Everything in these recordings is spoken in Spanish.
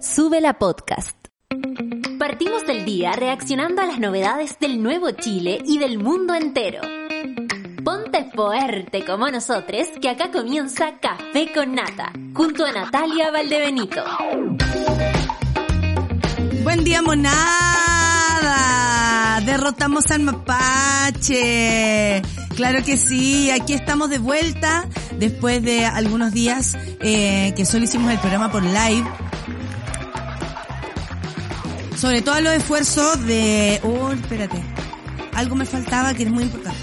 Sube la podcast. Partimos del día reaccionando a las novedades del nuevo Chile y del mundo entero. Ponte fuerte como nosotros, que acá comienza Café con Nata, junto a Natalia Valdebenito. Buen día, monada. Derrotamos al mapache. Claro que sí, aquí estamos de vuelta después de algunos días eh, que solo hicimos el programa por live. Sobre todo los esfuerzos de... Oh, espérate. Algo me faltaba que es muy importante.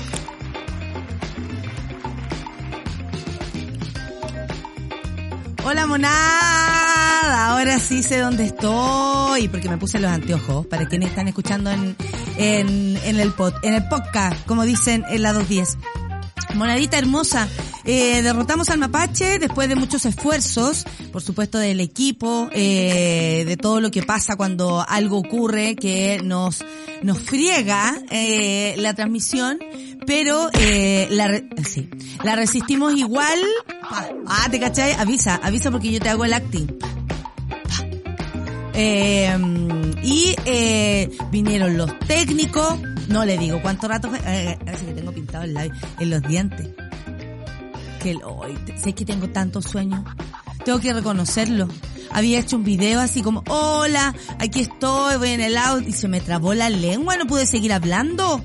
Hola monada, ahora sí sé dónde estoy, porque me puse los anteojos, para quienes están escuchando en, en, en el pod, en el podcast, como dicen en la 210. Monadita hermosa, eh, derrotamos al mapache después de muchos esfuerzos, por supuesto del equipo, eh, de todo lo que pasa cuando algo ocurre que nos, nos friega eh, la transmisión, pero eh, la, sí, la resistimos igual. Ah, ¿te cachai? Avisa, avisa porque yo te hago el acting. Eh, y eh, vinieron los técnicos, no le digo cuánto rato fue, eh, así que tengo pintado el labio, en los dientes. Que hoy sé que tengo tanto sueño. Tengo que reconocerlo. Había hecho un video así como, hola, aquí estoy, voy en el auto, y se me trabó la lengua, no pude seguir hablando.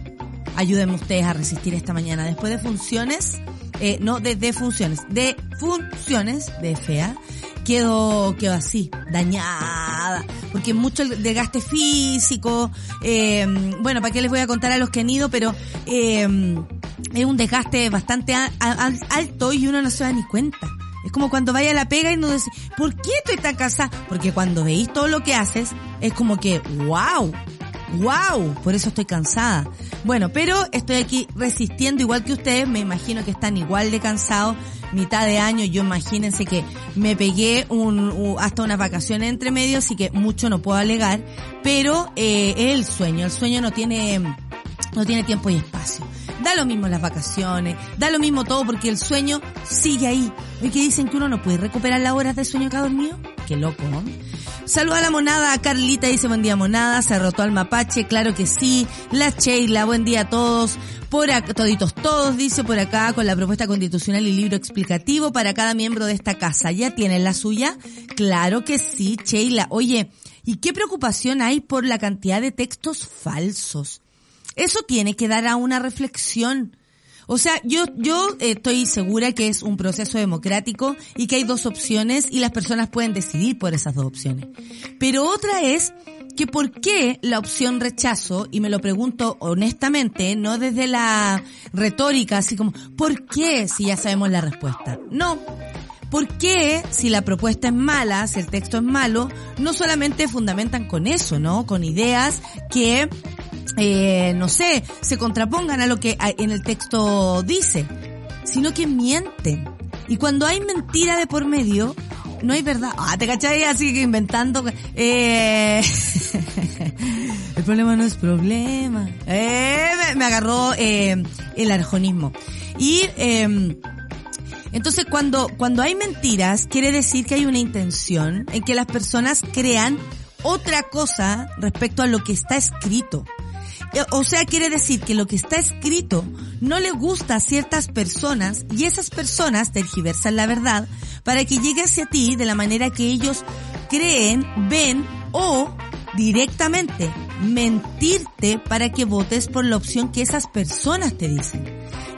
Ayúdenme ustedes a resistir esta mañana. Después de funciones, eh, no de, funciones, de funciones de fea, quedo, quedo así, dañada, porque mucho el desgaste físico, eh, bueno, ¿para qué les voy a contar a los que han ido? Pero eh, es un desgaste bastante alto y uno no se da ni cuenta. Es como cuando vaya a la pega y no decís, ¿por qué estoy tan cansada? Porque cuando veis todo lo que haces, es como que, wow, wow, por eso estoy cansada. Bueno, pero estoy aquí resistiendo igual que ustedes, me imagino que están igual de cansados, mitad de año, yo imagínense que me pegué un, hasta unas vacaciones entre medio, así que mucho no puedo alegar, pero eh, el sueño, el sueño no tiene, no tiene tiempo y espacio. Da lo mismo las vacaciones, da lo mismo todo porque el sueño sigue ahí. ¿Y que dicen que uno no puede recuperar las horas de sueño que ha dormido? Qué loco. Saluda a la monada, Carlita dice buen día monada, se derrotó al mapache, claro que sí. La Sheila, buen día a todos. Por acá, toditos todos, dice por acá, con la propuesta constitucional y libro explicativo para cada miembro de esta casa. ¿Ya tienen la suya? Claro que sí, Sheila. Oye, ¿y qué preocupación hay por la cantidad de textos falsos? Eso tiene que dar a una reflexión. O sea, yo, yo eh, estoy segura que es un proceso democrático y que hay dos opciones y las personas pueden decidir por esas dos opciones. Pero otra es que por qué la opción rechazo, y me lo pregunto honestamente, no desde la retórica, así como, ¿por qué si ya sabemos la respuesta? No. ¿Por qué, si la propuesta es mala, si el texto es malo, no solamente fundamentan con eso, ¿no? Con ideas que eh, no sé, se contrapongan a lo que en el texto dice, sino que mienten. Y cuando hay mentira de por medio, no hay verdad. Ah, ¿te cachai? Así que inventando. Eh... el problema no es problema. Eh, me, agarró eh, el arjonismo. Y... Eh, entonces, cuando, cuando hay mentiras, quiere decir que hay una intención en que las personas crean otra cosa respecto a lo que está escrito. Eh, O sea, quiere decir que lo que está escrito no le gusta a ciertas personas y esas personas tergiversan la verdad para que llegue hacia ti de la manera que ellos creen, ven o directamente mentirte para que votes por la opción que esas personas te dicen.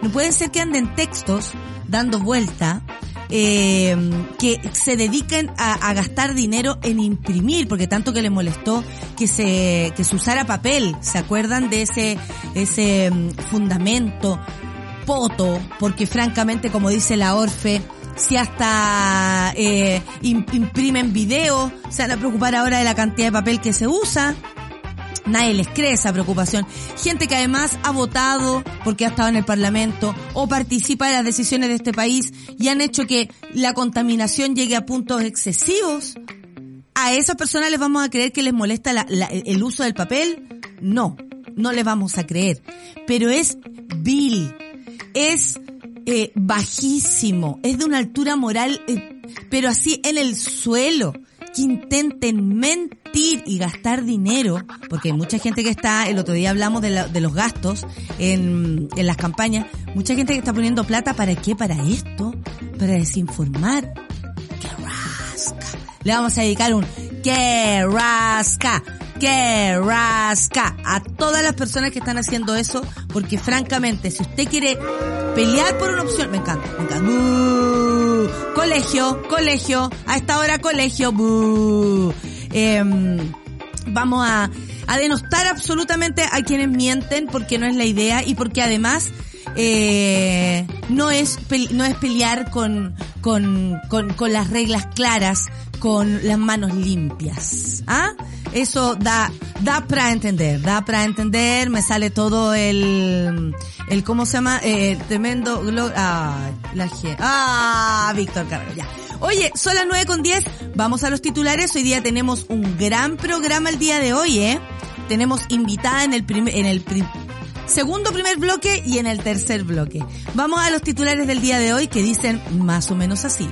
No puede ser que anden textos dando vuelta eh, que se dediquen a, gastar dinero en imprimir, porque tanto que les molestó que se, que se usara papel, ¿se acuerdan de ese, ese mm, fundamento poto? Porque francamente, como dice la Orfe, si hasta eh, im- imprimen video, se van a preocupar ahora de la cantidad de papel que se usa. Nadie les cree esa preocupación. Gente que además ha votado porque ha estado en el Parlamento o participa de las decisiones de este país y han hecho que la contaminación llegue a puntos excesivos. ¿A esas personas les vamos a creer que les molesta la- la- el uso del papel? No, no les vamos a creer. Pero es vil, es eh, bajísimo, es de una altura moral, eh, pero así en el suelo. Que intenten mentir y gastar dinero, porque hay mucha gente que está, el otro día hablamos de, los gastos en, en las campañas, mucha gente que está poniendo plata, ¿para qué? Para esto, para desinformar. ¡Qué rasca! Le vamos a dedicar un ¡Qué rasca! ¡Qué rasca! A todas las personas que están haciendo eso, porque francamente, si usted quiere pelear por una opción, me encanta, me encanta. Colegio, colegio, a esta hora colegio. Em, vamos a, denostar absolutamente a quienes mienten porque no es la idea y porque además eh, no es no es pelear con, con, con las reglas claras, con las manos limpias. ¿Ah? Eso da, da para entender, da para entender, me sale todo el, el ¿cómo se llama? Eh, tremendo, ah, la G, ah, Víctor Carrero, ya. Oye, son las 9 con 10, vamos a los titulares, hoy día tenemos un gran programa el día de hoy, eh. Tenemos invitada en el primer, en el prim- segundo primer bloque y en el tercer bloque. Vamos a los titulares del día de hoy que dicen más o menos así.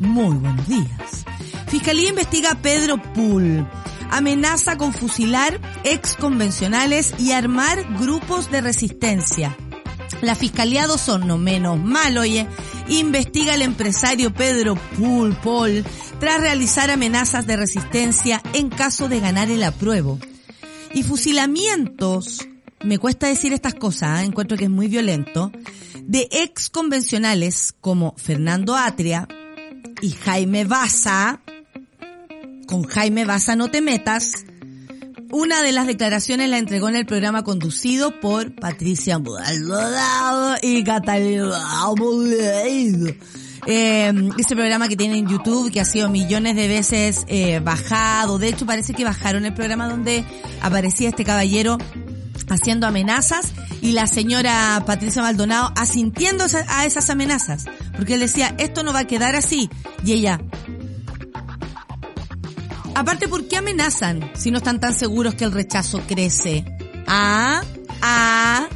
Muy buenos días. Fiscalía investiga a Pedro Pool. Amenaza con fusilar ex convencionales y armar grupos de resistencia. La Fiscalía de Osorno, menos mal, oye, investiga al empresario Pedro Pool Paul tras realizar amenazas de resistencia en caso de ganar el apruebo. Y fusilamientos, me cuesta decir estas cosas, ¿eh? encuentro que es muy violento, de ex convencionales como Fernando Atria y Jaime Baza, con Jaime Baza no te metas, una de las declaraciones la entregó en el programa conducido por Patricia Maldonado y Catalina Molero. Eh, ese programa que tiene en YouTube que ha sido millones de veces eh, bajado. De hecho, parece que bajaron el programa donde aparecía este caballero haciendo amenazas y la señora Patricia Maldonado asintiendo a esas amenazas. Porque él decía, esto no va a quedar así. Y ella, Aparte, ¿por qué amenazan si no están tan seguros que el rechazo crece? Ah, ah,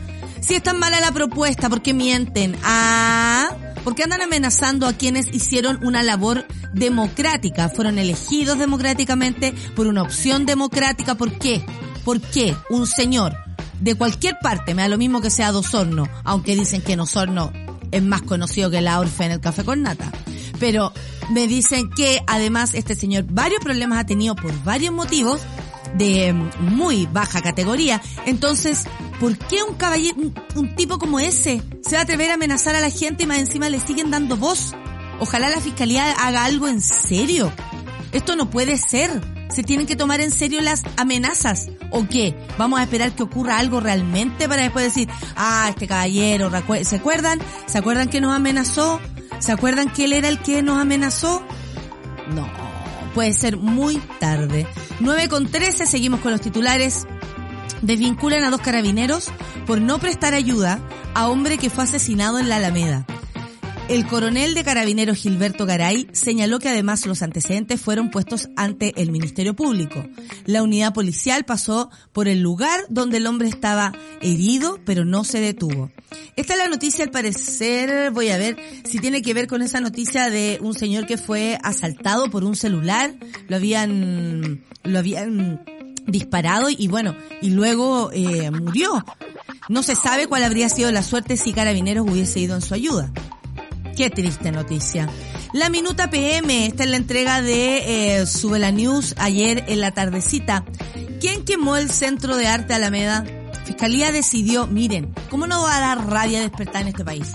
si es tan mala la propuesta, ¿por qué mienten? Ah, ¿por qué andan amenazando a quienes hicieron una labor democrática? Fueron elegidos democráticamente por una opción democrática. ¿Por qué? ¿Por qué un señor de cualquier parte, me da lo mismo que sea de Osorno, aunque dicen que en Osorno es más conocido que la Orfe en el café con nata? Pero me dicen que además este señor varios problemas ha tenido por varios motivos de mm, muy baja categoría. Entonces, ¿por qué un caballero, un, tipo como ese se va a atrever a amenazar a la gente y más encima le siguen dando voz? Ojalá la fiscalía haga algo en serio. Esto no puede ser. Se tienen que tomar en serio las amenazas. ¿O qué? ¿Vamos a esperar que ocurra algo realmente para después decir, ah, este caballero, ¿se acuerdan? ¿Se acuerdan que nos amenazó? ¿Se acuerdan que él era el que nos amenazó? No, puede ser muy tarde. 9 con 13, seguimos con los titulares. Desvinculan a dos carabineros por no prestar ayuda a hombre que fue asesinado en la Alameda. El coronel de carabineros Gilberto Garay señaló que además los antecedentes fueron puestos ante el Ministerio Público. La unidad policial pasó por el lugar donde el hombre estaba herido, pero no se detuvo. Esta es la noticia, al parecer, voy a ver si tiene que ver con esa noticia de un señor que fue asaltado por un celular, lo habían, lo habían disparado y bueno, y luego eh, murió. No se sabe cuál habría sido la suerte si Carabineros hubiese ido en su ayuda. Qué triste noticia. La Minuta PM, esta es la entrega de eh, Sube la News ayer en la tardecita. ¿Quién quemó el Centro de Arte Alameda? Fiscalía decidió, miren, ¿cómo no va a dar rabia despertar en este país?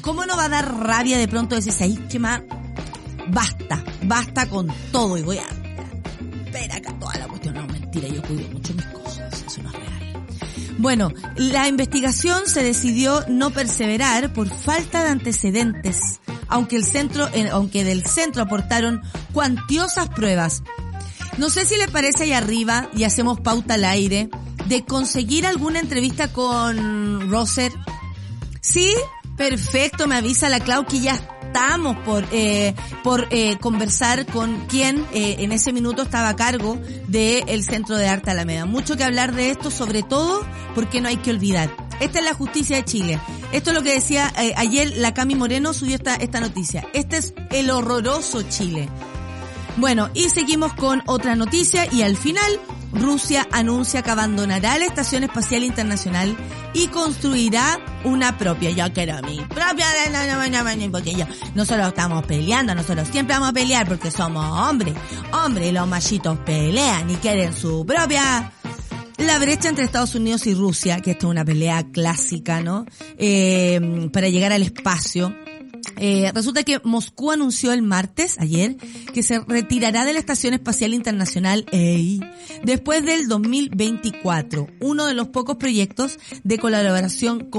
¿Cómo no va a dar rabia de pronto decir, ahí que más? Basta, basta con todo y voy a ver acá toda la cuestión. No, mentira, yo cuido mucho Bueno, la investigación se decidió no perseverar por falta de antecedentes, aunque el centro, eh, aunque del centro aportaron cuantiosas pruebas. No sé si le parece ahí arriba y hacemos pauta al aire de conseguir alguna entrevista con Roser. Sí, perfecto, me avisa la Clau que ya estamos por eh, por eh, conversar con quien eh, en ese minuto estaba a cargo del Centro de Arte Alameda. Mucho que hablar de esto, sobre todo porque no hay que olvidar. Esta es la justicia de Chile. Esto es lo que decía eh, ayer la Cami Moreno subió esta, esta noticia. Este es el horroroso Chile. Bueno, y seguimos con otra noticia y al final Rusia anuncia que abandonará la Estación Espacial Internacional y construirá una propia. Yo quiero mi propia, porque yo, nosotros estamos peleando, nosotros siempre vamos a pelear porque somos hombres. Hombres, los machitos pelean y quieren su propia la brecha entre Estados Unidos y Rusia, que esto es una pelea clásica, ¿no? Eh, para llegar al espacio. Eh, resulta que Moscú anunció el martes, ayer, que se retirará de la Estación Espacial Internacional EI después del 2024, uno de los pocos proyectos de colaboración,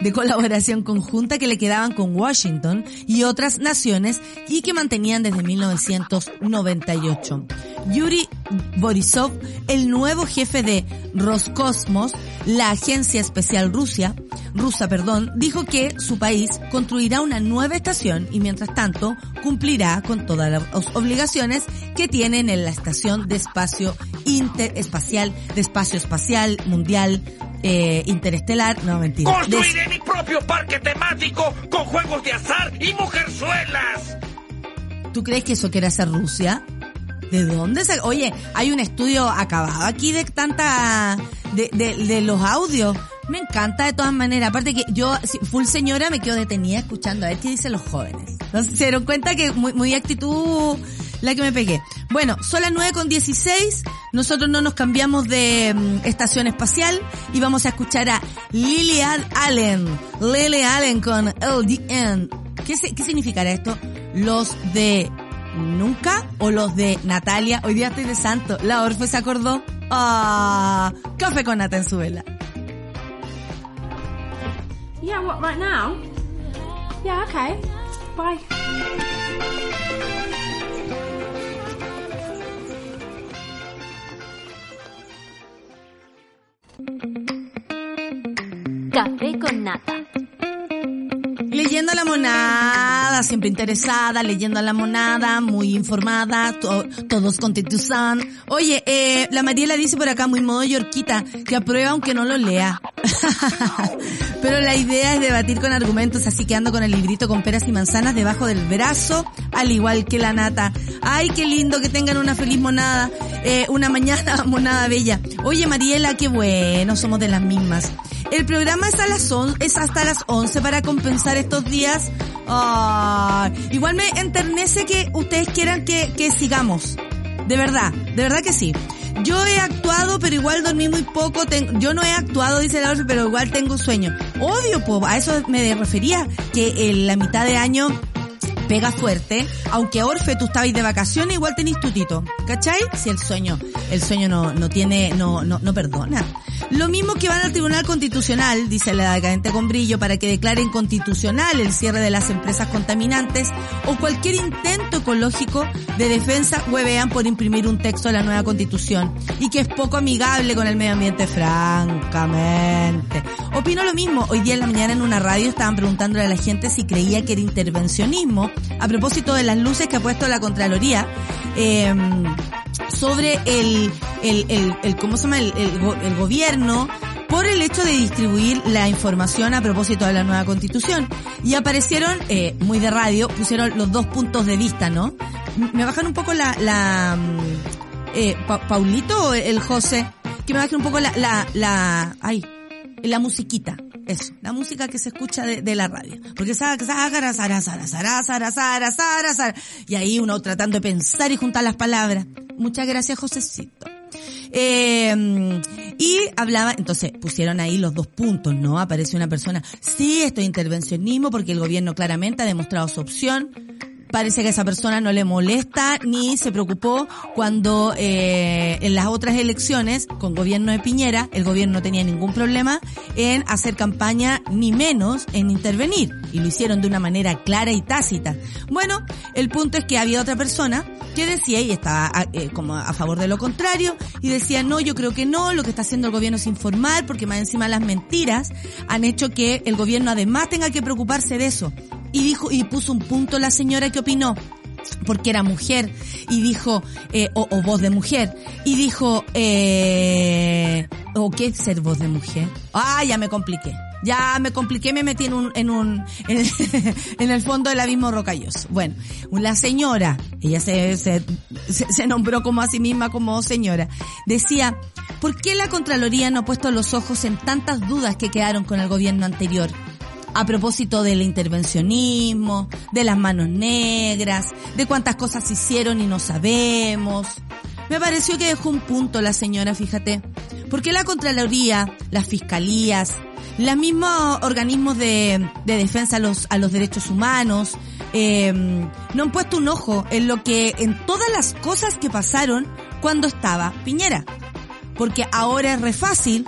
de colaboración conjunta que le quedaban con Washington y otras naciones y que mantenían desde 1998. Yuri Borisov, el nuevo jefe de Roscosmos, la agencia especial Rusia, rusa, perdón, dijo que su país construirá una nueva estación y mientras tanto cumplirá con todas las obligaciones que tienen en la estación de espacio interespacial, de espacio espacial mundial eh, interestelar, no mentira. Construiré mi propio parque temático con juegos de azar y mujerzuelas. ¿Tú crees que eso quiere hacer Rusia? ¿De dónde se...? Oye, hay un estudio acabado aquí de tanta... de, de, de los audios. Me encanta de todas maneras. Aparte que yo, full señora, me quedo detenida escuchando a ver qué dicen los jóvenes. Entonces se dieron cuenta que muy, muy actitud la que me pegué. Bueno, son las 9 con 16. Nosotros no nos cambiamos de mm, estación espacial y vamos a escuchar a Lillian Allen. Lily Allen con LDN. ¿Qué, ¿Qué significará esto? Los de nunca o los de Natalia. Hoy día estoy de santo. La Orfe se acordó. Ah, café con nata en su vela. Yeah, what, right now? Yeah, okay. Bye. Café con nata. Leyendo a la monada, siempre interesada, leyendo a la monada, muy informada, to- todos contentos. Oye, eh, la Mariela dice por acá, muy modo yorquita, que aprueba aunque no lo lea. Pero la idea es debatir con argumentos, así que ando con el librito con peras y manzanas debajo del brazo, al igual que la nata. Ay, qué lindo que tengan una feliz monada, eh, una mañana monada bella. Oye, Mariela, qué bueno, somos de las mismas. El programa es, a las on- es hasta las 11 para compensar estos días. Igual me enternece que ustedes quieran que, que sigamos. De verdad, de verdad que sí. Yo he actuado, pero igual dormí muy poco. Ten- yo no he actuado, dice la pero igual tengo sueño. Obvio, po, a eso me refería, que en la mitad de año pega fuerte, aunque Orfe tú estabas de vacaciones, igual tenés tutito, ¿cachai? Si el sueño, el sueño no, no tiene, no, no, no perdona. Lo mismo que van al Tribunal Constitucional, dice la decadente con brillo, para que declaren constitucional el cierre de las empresas contaminantes o cualquier intento ecológico de defensa huevean por imprimir un texto de la nueva constitución y que es poco amigable con el medio ambiente, francamente. Opino lo mismo. Hoy día en la mañana en una radio estaban preguntándole a la gente si creía que era intervencionismo a propósito de las luces que ha puesto la Contraloría. eh, sobre el, el, el, el ¿cómo se llama? El, el, go- el gobierno por el hecho de distribuir la información a propósito de la nueva constitución. Y aparecieron, eh, muy de radio, pusieron los dos puntos de vista, ¿no? Me bajan un poco la, la, mm, eh, Pa- Paulito o el José, que me bajen un poco la, la, la, ay, la musiquita. Eso, la música que se escucha de, la radio. Porque. Y ahí uno tratando de pensar y juntar las palabras. Muchas gracias, Josecito. Eh, y hablaba, entonces pusieron ahí los dos puntos, ¿no? Aparece una persona, sí, esto es intervencionismo porque el gobierno claramente ha demostrado su opción. Parece que a esa persona no le molesta ni se preocupó cuando eh, en las otras elecciones con gobierno de Piñera el gobierno no tenía ningún problema en hacer campaña ni menos en intervenir y lo hicieron de una manera clara y tácita. Bueno, el punto es que había otra persona que decía y estaba a- eh, como a favor de lo contrario y decía no, yo creo que no, lo que está haciendo el gobierno es informar porque más encima las mentiras han hecho que el gobierno además tenga que preocuparse de eso. Y dijo, y puso un punto la señora que opinó porque era mujer y dijo, eh, o, o voz de mujer, y dijo, eh, ¿O qué ser voz de mujer? Ah, ya me compliqué. Ya me compliqué, me metí en un, en un, en, el fondo del abismo rocalloso. Bueno, la señora, ella se, se, se nombró como a sí misma como señora, decía, ¿por qué la Contraloría no ha puesto los ojos en tantas dudas que quedaron con el gobierno anterior? A propósito del intervencionismo, de las manos negras, de cuántas cosas hicieron y no sabemos. Me pareció que dejó un punto la señora, fíjate. Porque la Contraloría, las fiscalías, los mismos organismos de, de defensa a los, derechos humanos, eh, no han puesto un ojo en lo que, en todas las cosas que pasaron cuando estaba Piñera. Porque ahora es re fácil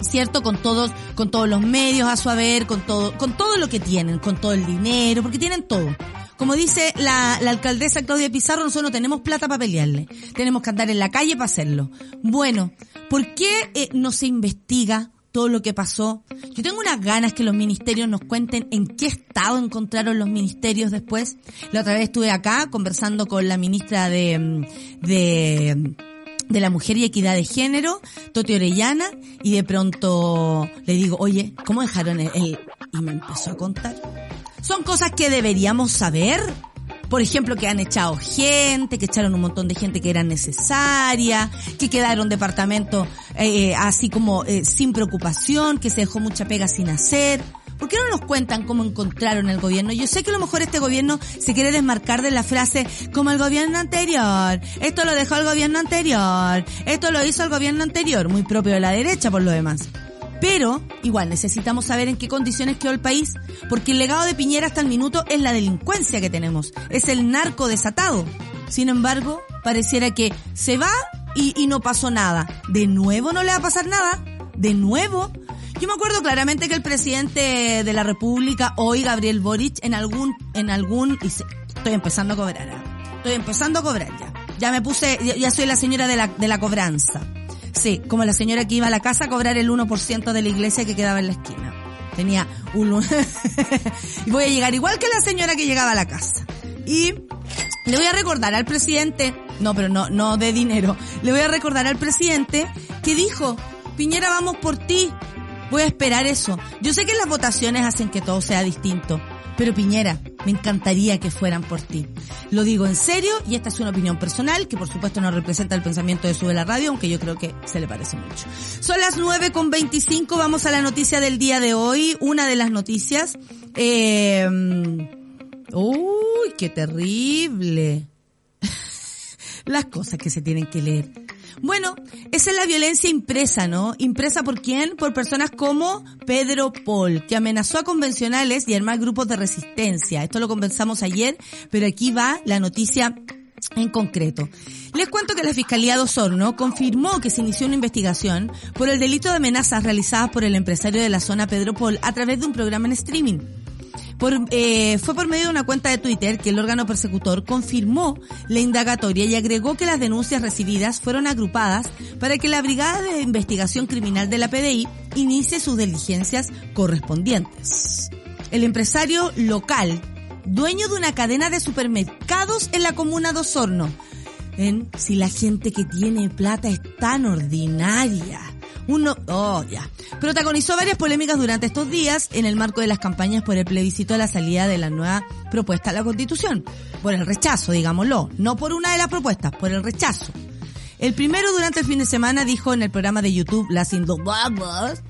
¿cierto? Con todos, con todos los medios a su haber, con todo, con todo lo que tienen, con todo el dinero, porque tienen todo. Como dice la, la alcaldesa Claudia Pizarro, nosotros no tenemos plata para pelearle. Tenemos que andar en la calle para hacerlo. Bueno, ¿por qué eh, no se investiga todo lo que pasó? Yo tengo unas ganas que los ministerios nos cuenten en qué estado encontraron los ministerios después. La otra vez estuve acá conversando con la ministra de, de de la Mujer y Equidad de Género, Toti Orellana, y de pronto le digo, oye, ¿cómo dejaron el, el, Y me empezó a contar. Son cosas que deberíamos saber. Por ejemplo, que han echado gente, que echaron un montón de gente que era necesaria, que quedaron departamentos eh, así como eh, sin preocupación, que se dejó mucha pega sin hacer. ¿Por qué no nos cuentan cómo encontraron el gobierno? Yo sé que a lo mejor este gobierno se quiere desmarcar de la frase como el gobierno anterior. Esto lo dejó el gobierno anterior. Esto lo hizo el gobierno anterior. Muy propio de la derecha por lo demás. Pero, igual, necesitamos saber en qué condiciones quedó el país, porque el legado de Piñera hasta el minuto es la delincuencia que tenemos, es el narco desatado. Sin embargo, pareciera que se va y, no pasó nada. ¿De nuevo no le va a pasar nada? ¿De nuevo? Yo me acuerdo claramente que el presidente de la República, hoy Gabriel Boric, en algún, en algún, y se, estoy empezando a cobrar, ¿eh? estoy empezando a cobrar ya. Ya me puse, ya, soy la señora de la, de la cobranza. Sí, como la señora que iba a la casa a cobrar el 1% de la iglesia que quedaba en la esquina. Tenía un... y voy a llegar igual que la señora que llegaba a la casa. Y le voy a recordar al presidente, no, pero no, no de dinero, le voy a recordar al presidente que dijo, Piñera, vamos por ti. Voy a esperar eso. Yo sé que las votaciones hacen que todo sea distinto, pero Piñera, me encantaría que fueran por ti. Lo digo en serio y esta es una opinión personal que por supuesto no representa el pensamiento de Sube la Radio, aunque yo creo que se le parece mucho. Son las 9 con 25, vamos a la noticia del día de hoy. Una de las noticias. Eh, uy, qué terrible. las cosas que se tienen que leer. Bueno, esa es la violencia impresa, ¿no? Impresa por quién? Por personas como Pedro Paul, que amenazó a convencionales y armar grupos de resistencia. Esto lo conversamos ayer, pero aquí va la noticia en concreto. Les cuento que la Fiscalía de Osorno confirmó que se inició una investigación por el delito de amenazas realizadas por el empresario de la zona Pedro Paul a través de un programa en streaming. Eh, fue por medio de una cuenta de Twitter que el órgano persecutor confirmó la indagatoria y agregó que las denuncias recibidas fueron agrupadas para que la Brigada de Investigación Criminal de la PDI inicie sus diligencias correspondientes. El empresario local, dueño de una cadena de supermercados en la comuna de Osorno, en si la gente que tiene plata es tan ordinaria. Uno, oh, ya. Protagonizó varias polémicas durante estos días en el marco de las campañas por el plebiscito de la salida de la nueva propuesta a la Constitución. Por el rechazo, digámoslo. No por una de las propuestas, por el rechazo. El primero durante el fin de semana dijo en el programa de YouTube Las Indomables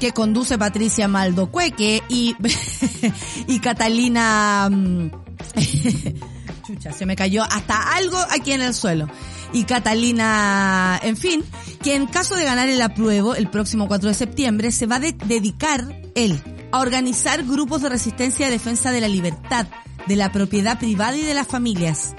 que conduce Patricia Maldocueque y, y Catalina... Chucha, se me cayó hasta algo aquí en el suelo y Catalina, en fin, que en caso de ganar el apruebo el próximo 4 de septiembre se va a de dedicar él a organizar grupos de resistencia y defensa de la libertad, de la propiedad privada y de las familias.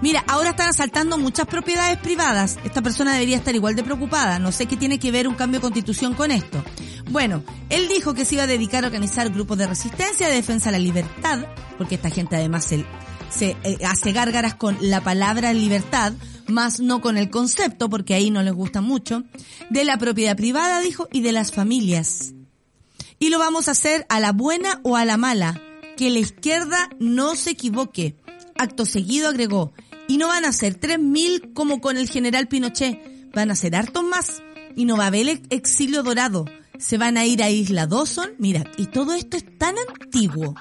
Mira, ahora están asaltando muchas propiedades privadas. Esta persona debería estar igual de preocupada. No sé qué tiene que ver un cambio de constitución con esto. Bueno, él dijo que se iba a dedicar a organizar grupos de resistencia, de defensa de la libertad, porque esta gente además se, se eh, hace gárgaras con la palabra libertad, más no con el concepto, porque ahí no les gusta mucho, de la propiedad privada, dijo, y de las familias. Y lo vamos a hacer a la buena o a la mala, que la izquierda no se equivoque. Acto seguido agregó, y no van a ser 3.000 como con el general Pinochet, van a ser hartos más. y no va a haber ex- exilio dorado. Se van a ir a Isla Dawson. Mira, y todo esto es tan antiguo.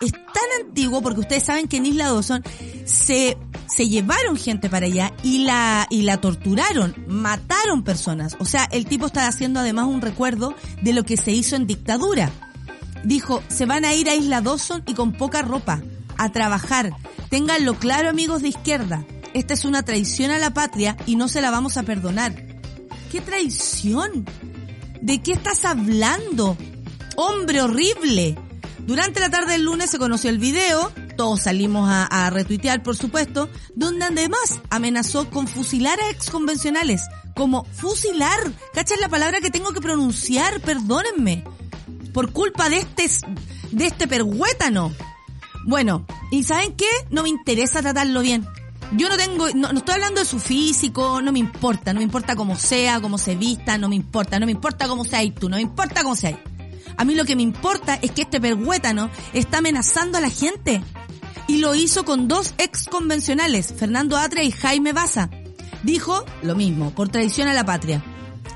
Es tan antiguo porque ustedes saben que en Isla Dawson se, se llevaron gente para allá y la, y la torturaron, mataron personas. O sea, el tipo está haciendo además un recuerdo de lo que se hizo en dictadura. Dijo, se van a ir a Isla Dawson y con poca ropa, a trabajar. Ténganlo claro amigos de izquierda. Esta es una traición a la patria y no se la vamos a perdonar. ¿Qué traición? ¿De qué estás hablando? Hombre horrible. Durante la tarde del lunes se conoció el video, todos salimos a, retuitear por supuesto, donde además amenazó con fusilar a exconvencionales. Como fusilar. ¿Cachas la palabra que tengo que pronunciar? Perdónenme. Por culpa de este, de este perhuétano. Bueno, ¿y saben qué? No me interesa tratarlo bien. Yo no tengo, no, no estoy hablando de su físico, no me importa, no me importa cómo sea, cómo se vista, no me importa, no me importa cómo seas tú, no me importa cómo seas. A mí lo que me importa es que este perhuétano está amenazando a la gente. Y lo hizo con dos ex convencionales, Fernando Atria y Jaime Baza. Dijo lo mismo, por traición a la patria.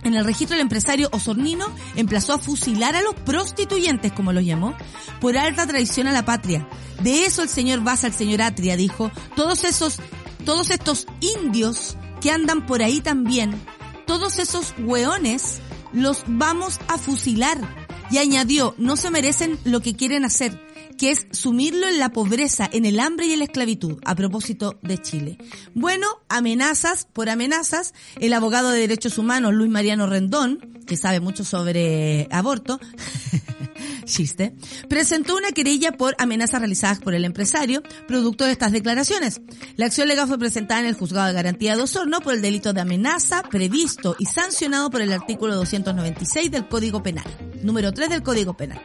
En el registro del empresario Osornino emplazó a fusilar a los prostituyentes, como los llamó, por alta traición a la patria. De eso el señor Baza, el señor Atria, dijo, todos esos, todos estos indios que andan por ahí también, todos esos hueones, los vamos a fusilar. Y añadió, no se merecen lo que quieren hacer, que es sumirlo en la pobreza, en el hambre y en la esclavitud, a propósito de Chile. Bueno, amenazas por amenazas, el abogado de derechos humanos Luis Mariano Rendón, que sabe mucho sobre aborto, chiste, presentó una querella por amenazas realizadas por el empresario, producto de estas declaraciones. La acción legal fue presentada en el juzgado de garantía de Osorno por el delito de amenaza previsto y sancionado por el artículo 296 del Código Penal, número 3 del Código Penal.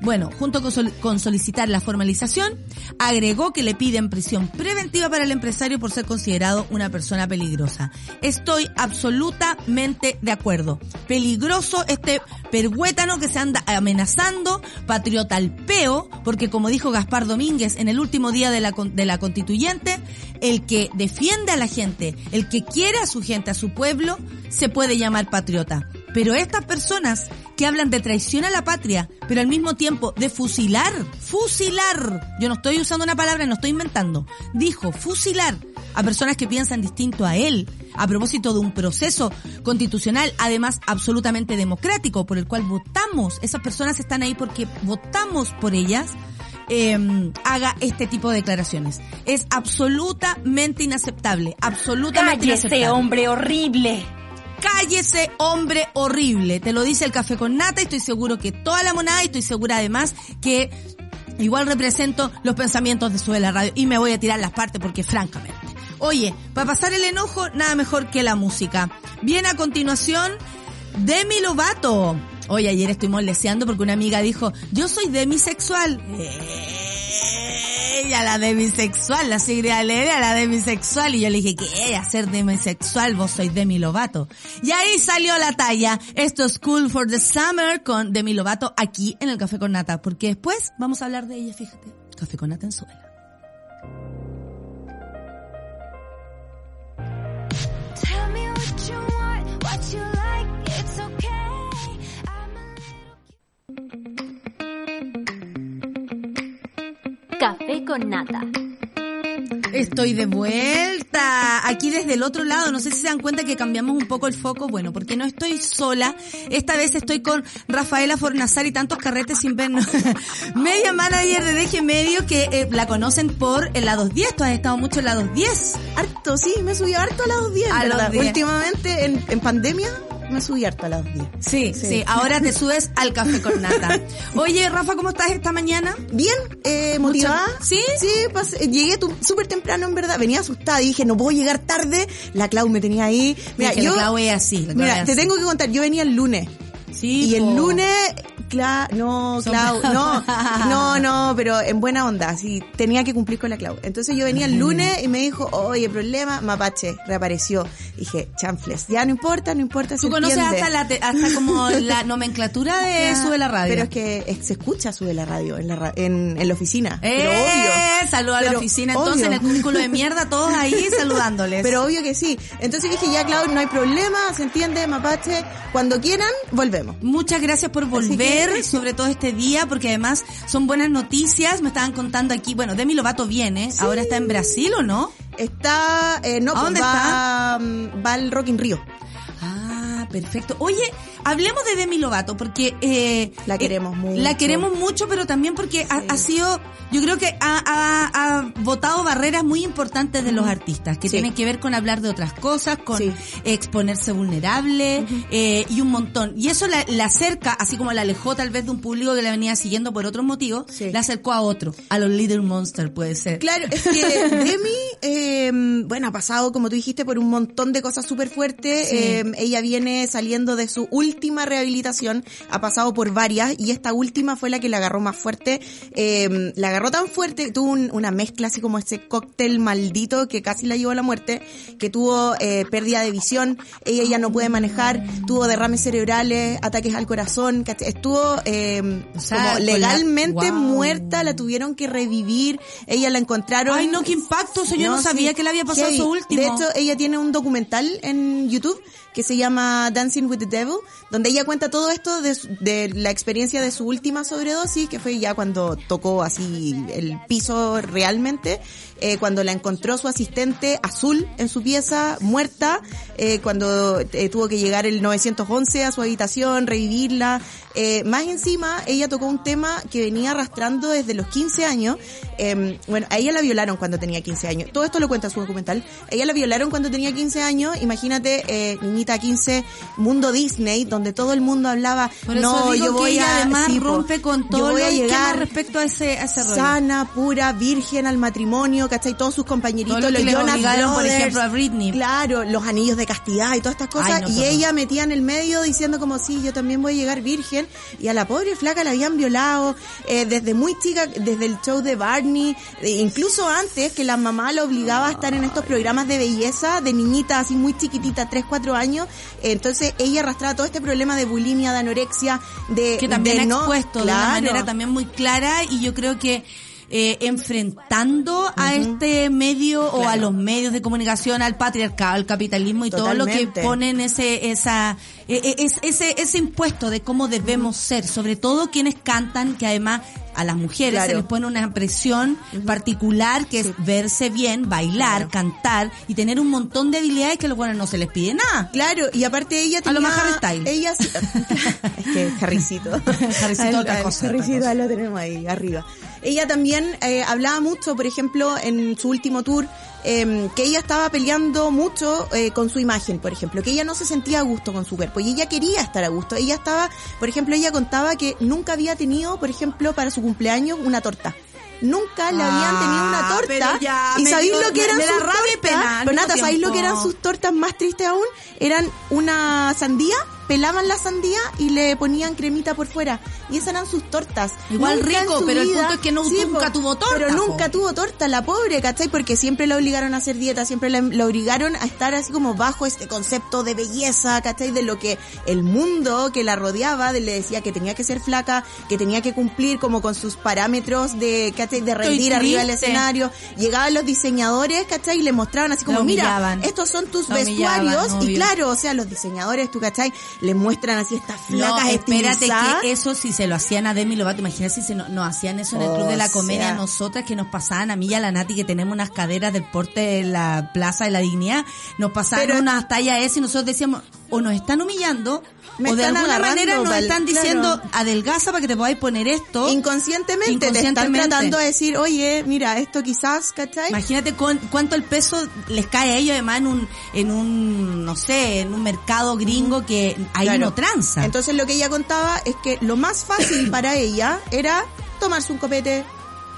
Bueno, junto con, sol- con solicitar la formalización, agregó que le piden prisión preventiva para el empresario por ser considerado una persona peligrosa. Estoy absolutamente de acuerdo. Peligroso este perhuétano que se anda amenazando, patriota al peo, porque como dijo Gaspar Domínguez en el último día de la, de la constituyente, el que defiende a la gente, el que quiere a su gente, a su pueblo, se puede llamar patriota. Pero estas personas que hablan de traición a la patria, pero al mismo tiempo de fusilar, fusilar, yo no estoy usando una palabra, no estoy inventando, dijo fusilar a personas que piensan distinto a él, a propósito de un proceso constitucional, además absolutamente democrático, por el cual votamos, esas personas están ahí porque votamos por ellas, eh, haga este tipo de declaraciones. Es absolutamente inaceptable, absolutamente inaceptable. Cállese, hombre horrible. Cállese, hombre horrible. Te lo dice el café con nata y estoy seguro que toda la monada y estoy segura además que igual represento los pensamientos de Sube la Radio y me voy a tirar las partes porque francamente. Oye, para pasar el enojo, nada mejor que la música. Viene a continuación Demi Lovato. Oye, ayer estoy moldeando porque una amiga dijo, yo soy demisexual. Ella, la demisexual, la Sigrid Alegría, la demisexual. Y yo le dije, ¿qué? Hacer demisexual, vos sois Demi Lovato. Y ahí salió la talla. Esto es Cool for the Summer con Demi Lovato aquí en el Café con Nata. Porque después vamos a hablar de ella, fíjate. Café con Nata en suela. Café con nata. Estoy de vuelta, aquí desde el otro lado, no sé si se dan cuenta que cambiamos un poco el foco, bueno, porque no estoy sola, esta vez estoy con Rafaela Fornazar y tantos carretes sin vernos, media manager de DG Medio que eh, la conocen por el la 210, tú has estado mucho en la 210. Harto, sí, me subí harto a la 210, A la ¿verdad? 210. Últimamente, en, en pandemia, me subí harto a la 210. Sí, sí, ahora te subes al café con nata. Oye, Rafa, ¿cómo estás esta mañana? Bien, eh, motivada. ¿Sí? Sí, pas- eh, llegué súper temprano, en verdad. Venía asustada y dije, no puedo llegar tarde. La Clau me tenía ahí. Mira, yo, la Clau es así, la Clau mira, es te tengo que contar, yo venía el lunes. Sí, Y el po. lunes, Cla no, Clau, no, no, no, pero en buena onda, sí, tenía que cumplir con la Clau. Entonces yo venía el lunes y me dijo, oye, problema, Mapache, reapareció. Dije, chanfles, ya no importa, no importa. Tú conoces hasta, la hasta como la nomenclatura de Ya, Sube la Radio. Pero es que se escucha Sube la Radio en la, en, en la oficina. Pero ¡Eh! obvio. Saludos a la Pero oficina entonces, obvio. en el cubículo de mierda, todos ahí saludándoles. Pero obvio que sí. Entonces dije, ya, Claudio, no hay problema, se entiende, mapache. Cuando quieran, volvemos. Muchas gracias por volver, sobre todo este día, porque además son buenas noticias. Me estaban contando aquí, bueno, Demi Lovato viene, ahora está en Brasil o no? Está, eh, no, ¿A pues dónde va, mm, va al Rock in Rio. Ah, perfecto. Oye, hablemos de Demi Lovato, porque... Eh, La eh, queremos mucho. La queremos mucho, pero también porque ha, ha sido, yo creo que ha, ha, ha botado barreras muy importantes de los artistas, que Sí. tienen que ver con hablar de otras cosas, con Sí. exponerse vulnerable eh, y un montón. Y eso la, la acerca, así como la alejó tal vez de un público que la venía siguiendo por otros motivos, la acercó a otro, a los Little Monster puede ser. Claro, es que Demi, eh, bueno, ha pasado, como tú dijiste, por un montón de cosas súper fuertes. Eh, ella viene saliendo de su última rehabilitación, ha pasado por varias y esta última fue la que la agarró más fuerte. Eh, la agarró tan fuerte, tuvo un- una mezcla así como ese cóctel maldito que casi la llevó a la muerte, que tuvo eh, pérdida de visión, ella ya no puede manejar, tuvo derrames cerebrales, ataques al corazón, estuvo eh, O sea, como con la- legalmente Wow. muerta, la tuvieron que revivir, ella la encontraron. Ay, no, qué impacto, o sea, yo no sabía que le había pasado heavy. eso último. De hecho, ella tiene un documental en YouTube que se llama Dancing with the Devil, donde ella cuenta todo esto de, de la experiencia de su última sobredosis, que fue ya cuando tocó así el piso realmente, eh, cuando la encontró su asistente azul en su pieza, muerta, eh, cuando eh, tuvo que llegar el 911 a su habitación, revivirla. Eh, más encima, ella tocó un tema que venía arrastrando desde los 15 años. Eh, bueno, a ella la violaron cuando tenía 15 años. Todo esto lo cuenta su documental. A ella la violaron cuando tenía 15 años. Imagínate, eh, niñita 15, mundo Disney, donde todo el mundo hablaba, Por eso no, digo yo que voy ella a... además sí, rompe con yo todo voy lo llegar respecto a ese, a ese rollo. sana, pura, virgen al matrimonio, ¿cachai? Todos sus compañeritos, Todo lo los Jonas obligaron, por Brothers, ejemplo, a Britney. Claro, los anillos de castidad y todas estas cosas. Ay, no, qué y ella metía en el medio diciendo como, sí, yo también voy a llegar virgen. Y a la pobre flaca la habían violado eh, desde muy chica, desde el show de Barney, eh, incluso antes que la mamá la obligaba a estar en estos programas de belleza de niñita así muy chiquitita, 3, 4 años. Entonces ella arrastraba todo este problema de bulimia, de anorexia, de... que también de ha no- expuesto de una manera también muy clara y yo creo que eh, enfrentando a este medio o a los medios de comunicación, al patriarcado, al capitalismo y todo lo que ponen ese esa eh, eh, es- ese ese impuesto de cómo debemos ser, sobre todo quienes cantan, que además a las mujeres Claro. se les pone una presión particular que es verse bien, bailar, cantar y tener un montón de habilidades que a los buenos no se les pide nada. Claro, y aparte ella A tenía... lo más Harry Styles. Ella es que Harrycito. Harrycito otra cosa, Harrycito lo tenemos ahí arriba. Ella también eh, hablaba mucho, por ejemplo, en su último tour, eh, que ella estaba peleando mucho eh, con su imagen, por ejemplo, que ella no se sentía a gusto con su cuerpo y ella quería estar a gusto. Ella estaba, por ejemplo, ella contaba que nunca había tenido, por ejemplo, para su cumpleaños una torta. Nunca le habían tenido una Ah, torta. ya, ¿Y sabéis lo que eran me sus tortas? pena Pero Nata, ¿sabéis lo que eran sus tortas más tristes aún? Eran una sandía, pelaban la sandía y le ponían cremita por fuera. Y esas eran sus tortas. Igual Nunca rico, pero el punto es que no- nunca tuvo torta, Pero po. nunca tuvo torta, la pobre, ¿cachai? Porque siempre la obligaron a hacer dieta, siempre la, la obligaron a estar así como bajo este concepto de belleza, ¿cachai? De lo que el mundo que la rodeaba de- le decía que tenía que ser flaca, que tenía que cumplir como con sus parámetros de, ¿cachai? De rendir arriba del escenario. Llegaban los diseñadores, ¿cachai? Y le mostraban así como, mira, estos son tus vestuarios. y claro, o sea, los diseñadores, tú, ¿cachai? Le muestran así estas No, flacas espérate estilizadas. que eso si se lo hacían a Demi Lovato, imagínate si se no- nos hacían eso en el Club de la Comedia sea. nosotras que nos pasaban a mí y a la Nati que tenemos unas caderas del porte de la Plaza de la Dignidad, nos pasaban Pero- unas tallas esas y nosotros decíamos, o nos están humillando Me o de alguna manera nos están diciendo, claro. adelgaza para que te podáis poner esto. Inconscientemente, te están Inconscientemente. tratando de decir, oye, mira, esto quizás, ¿cachai? Imagínate con, cuánto el peso les cae a ellos además en un, en un, no sé, en un mercado gringo que ahí Claro. no tranza. Entonces lo que ella contaba es que lo más fácil para ella era tomarse un copete,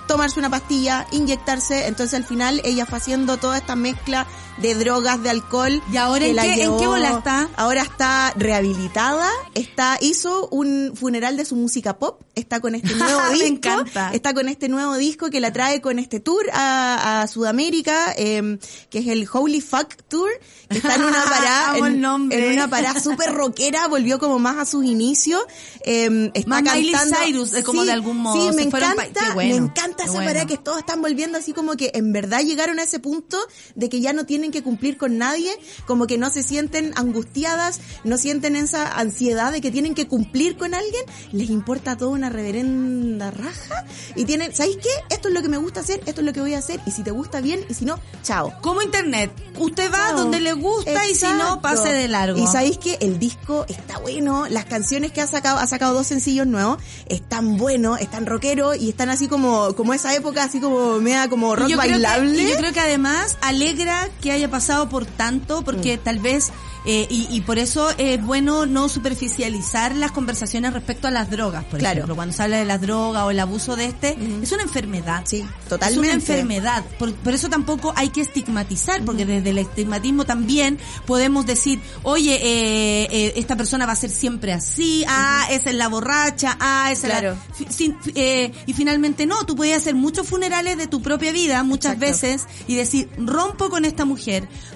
tomarse una pastilla, inyectarse, entonces al final ella fue haciendo toda esta mezcla de drogas, de alcohol. ¿Y ahora en la qué- en qué bola está? Ahora está rehabilitada, está, hizo un funeral de su música pop, está con este nuevo Me disco, encanta. está con este nuevo disco que la trae con este tour a, a Sudamérica, eh, que es el Holy Fuck Tour, que está en una parada, en, en una parada súper rockera, volvió como más a sus inicios, eh, está Más cantando, Cyrus, eh, como de algún modo, Sí, me encanta, bueno, me encanta esa bueno. parada que todos están volviendo así como que en verdad llegaron a ese punto de que ya no tienen que cumplir con nadie, como que no se sienten angustiadas, no sienten esa ansiedad de que tienen que cumplir con alguien, les importa toda una reverenda raja y tienen, ¿sabéis qué? Esto es lo que me gusta hacer, esto es lo que voy a hacer y si te gusta bien y si no, chao. Como internet. Usted va Chao. donde le gusta y si no, pase de largo. Y sabéis que el disco está bueno, las canciones que ha sacado, ha sacado dos sencillos nuevos, están buenos, están rockeros y están así como, como esa época, así como mea como rock creo que- bailable. y yo creo que además alegra que haya pasado por tanto, Mm. porque tal vez, eh, y, y por eso es bueno no superficializar las conversaciones respecto a las drogas, por Claro. ejemplo. Cuando se habla de las drogas o el abuso de este, es una enfermedad. Sí, Es totalmente. una enfermedad. Por, por eso tampoco hay que estigmatizar, porque desde el estigmatismo también podemos decir, oye, eh, eh, esta persona va a ser siempre así, ah, esa es la borracha, ah, esa Claro. es la... Sin- eh, y finalmente no, tú puedes hacer muchos funerales de tu propia vida muchas Exacto. veces y decir, rompo con esta mujer,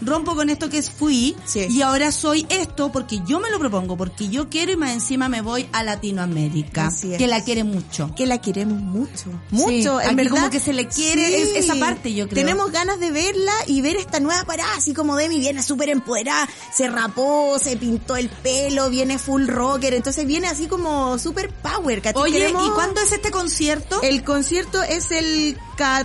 rompo con esto que fui Sí. y ahora soy esto porque yo me lo propongo, porque yo quiero y más encima me voy a Latinoamérica, Así es. que la quiere mucho. que la queremos mucho, mucho, Sí, en aquí verdad. como que se le quiere es- esa parte, yo creo. Tenemos ganas de verla y ver esta nueva parada, así como Demi viene súper empoderada, se rapó, se pintó el pelo, viene full rocker, entonces viene así como súper power. Oye, Queremos- ¿y cuándo es este concierto? El concierto es el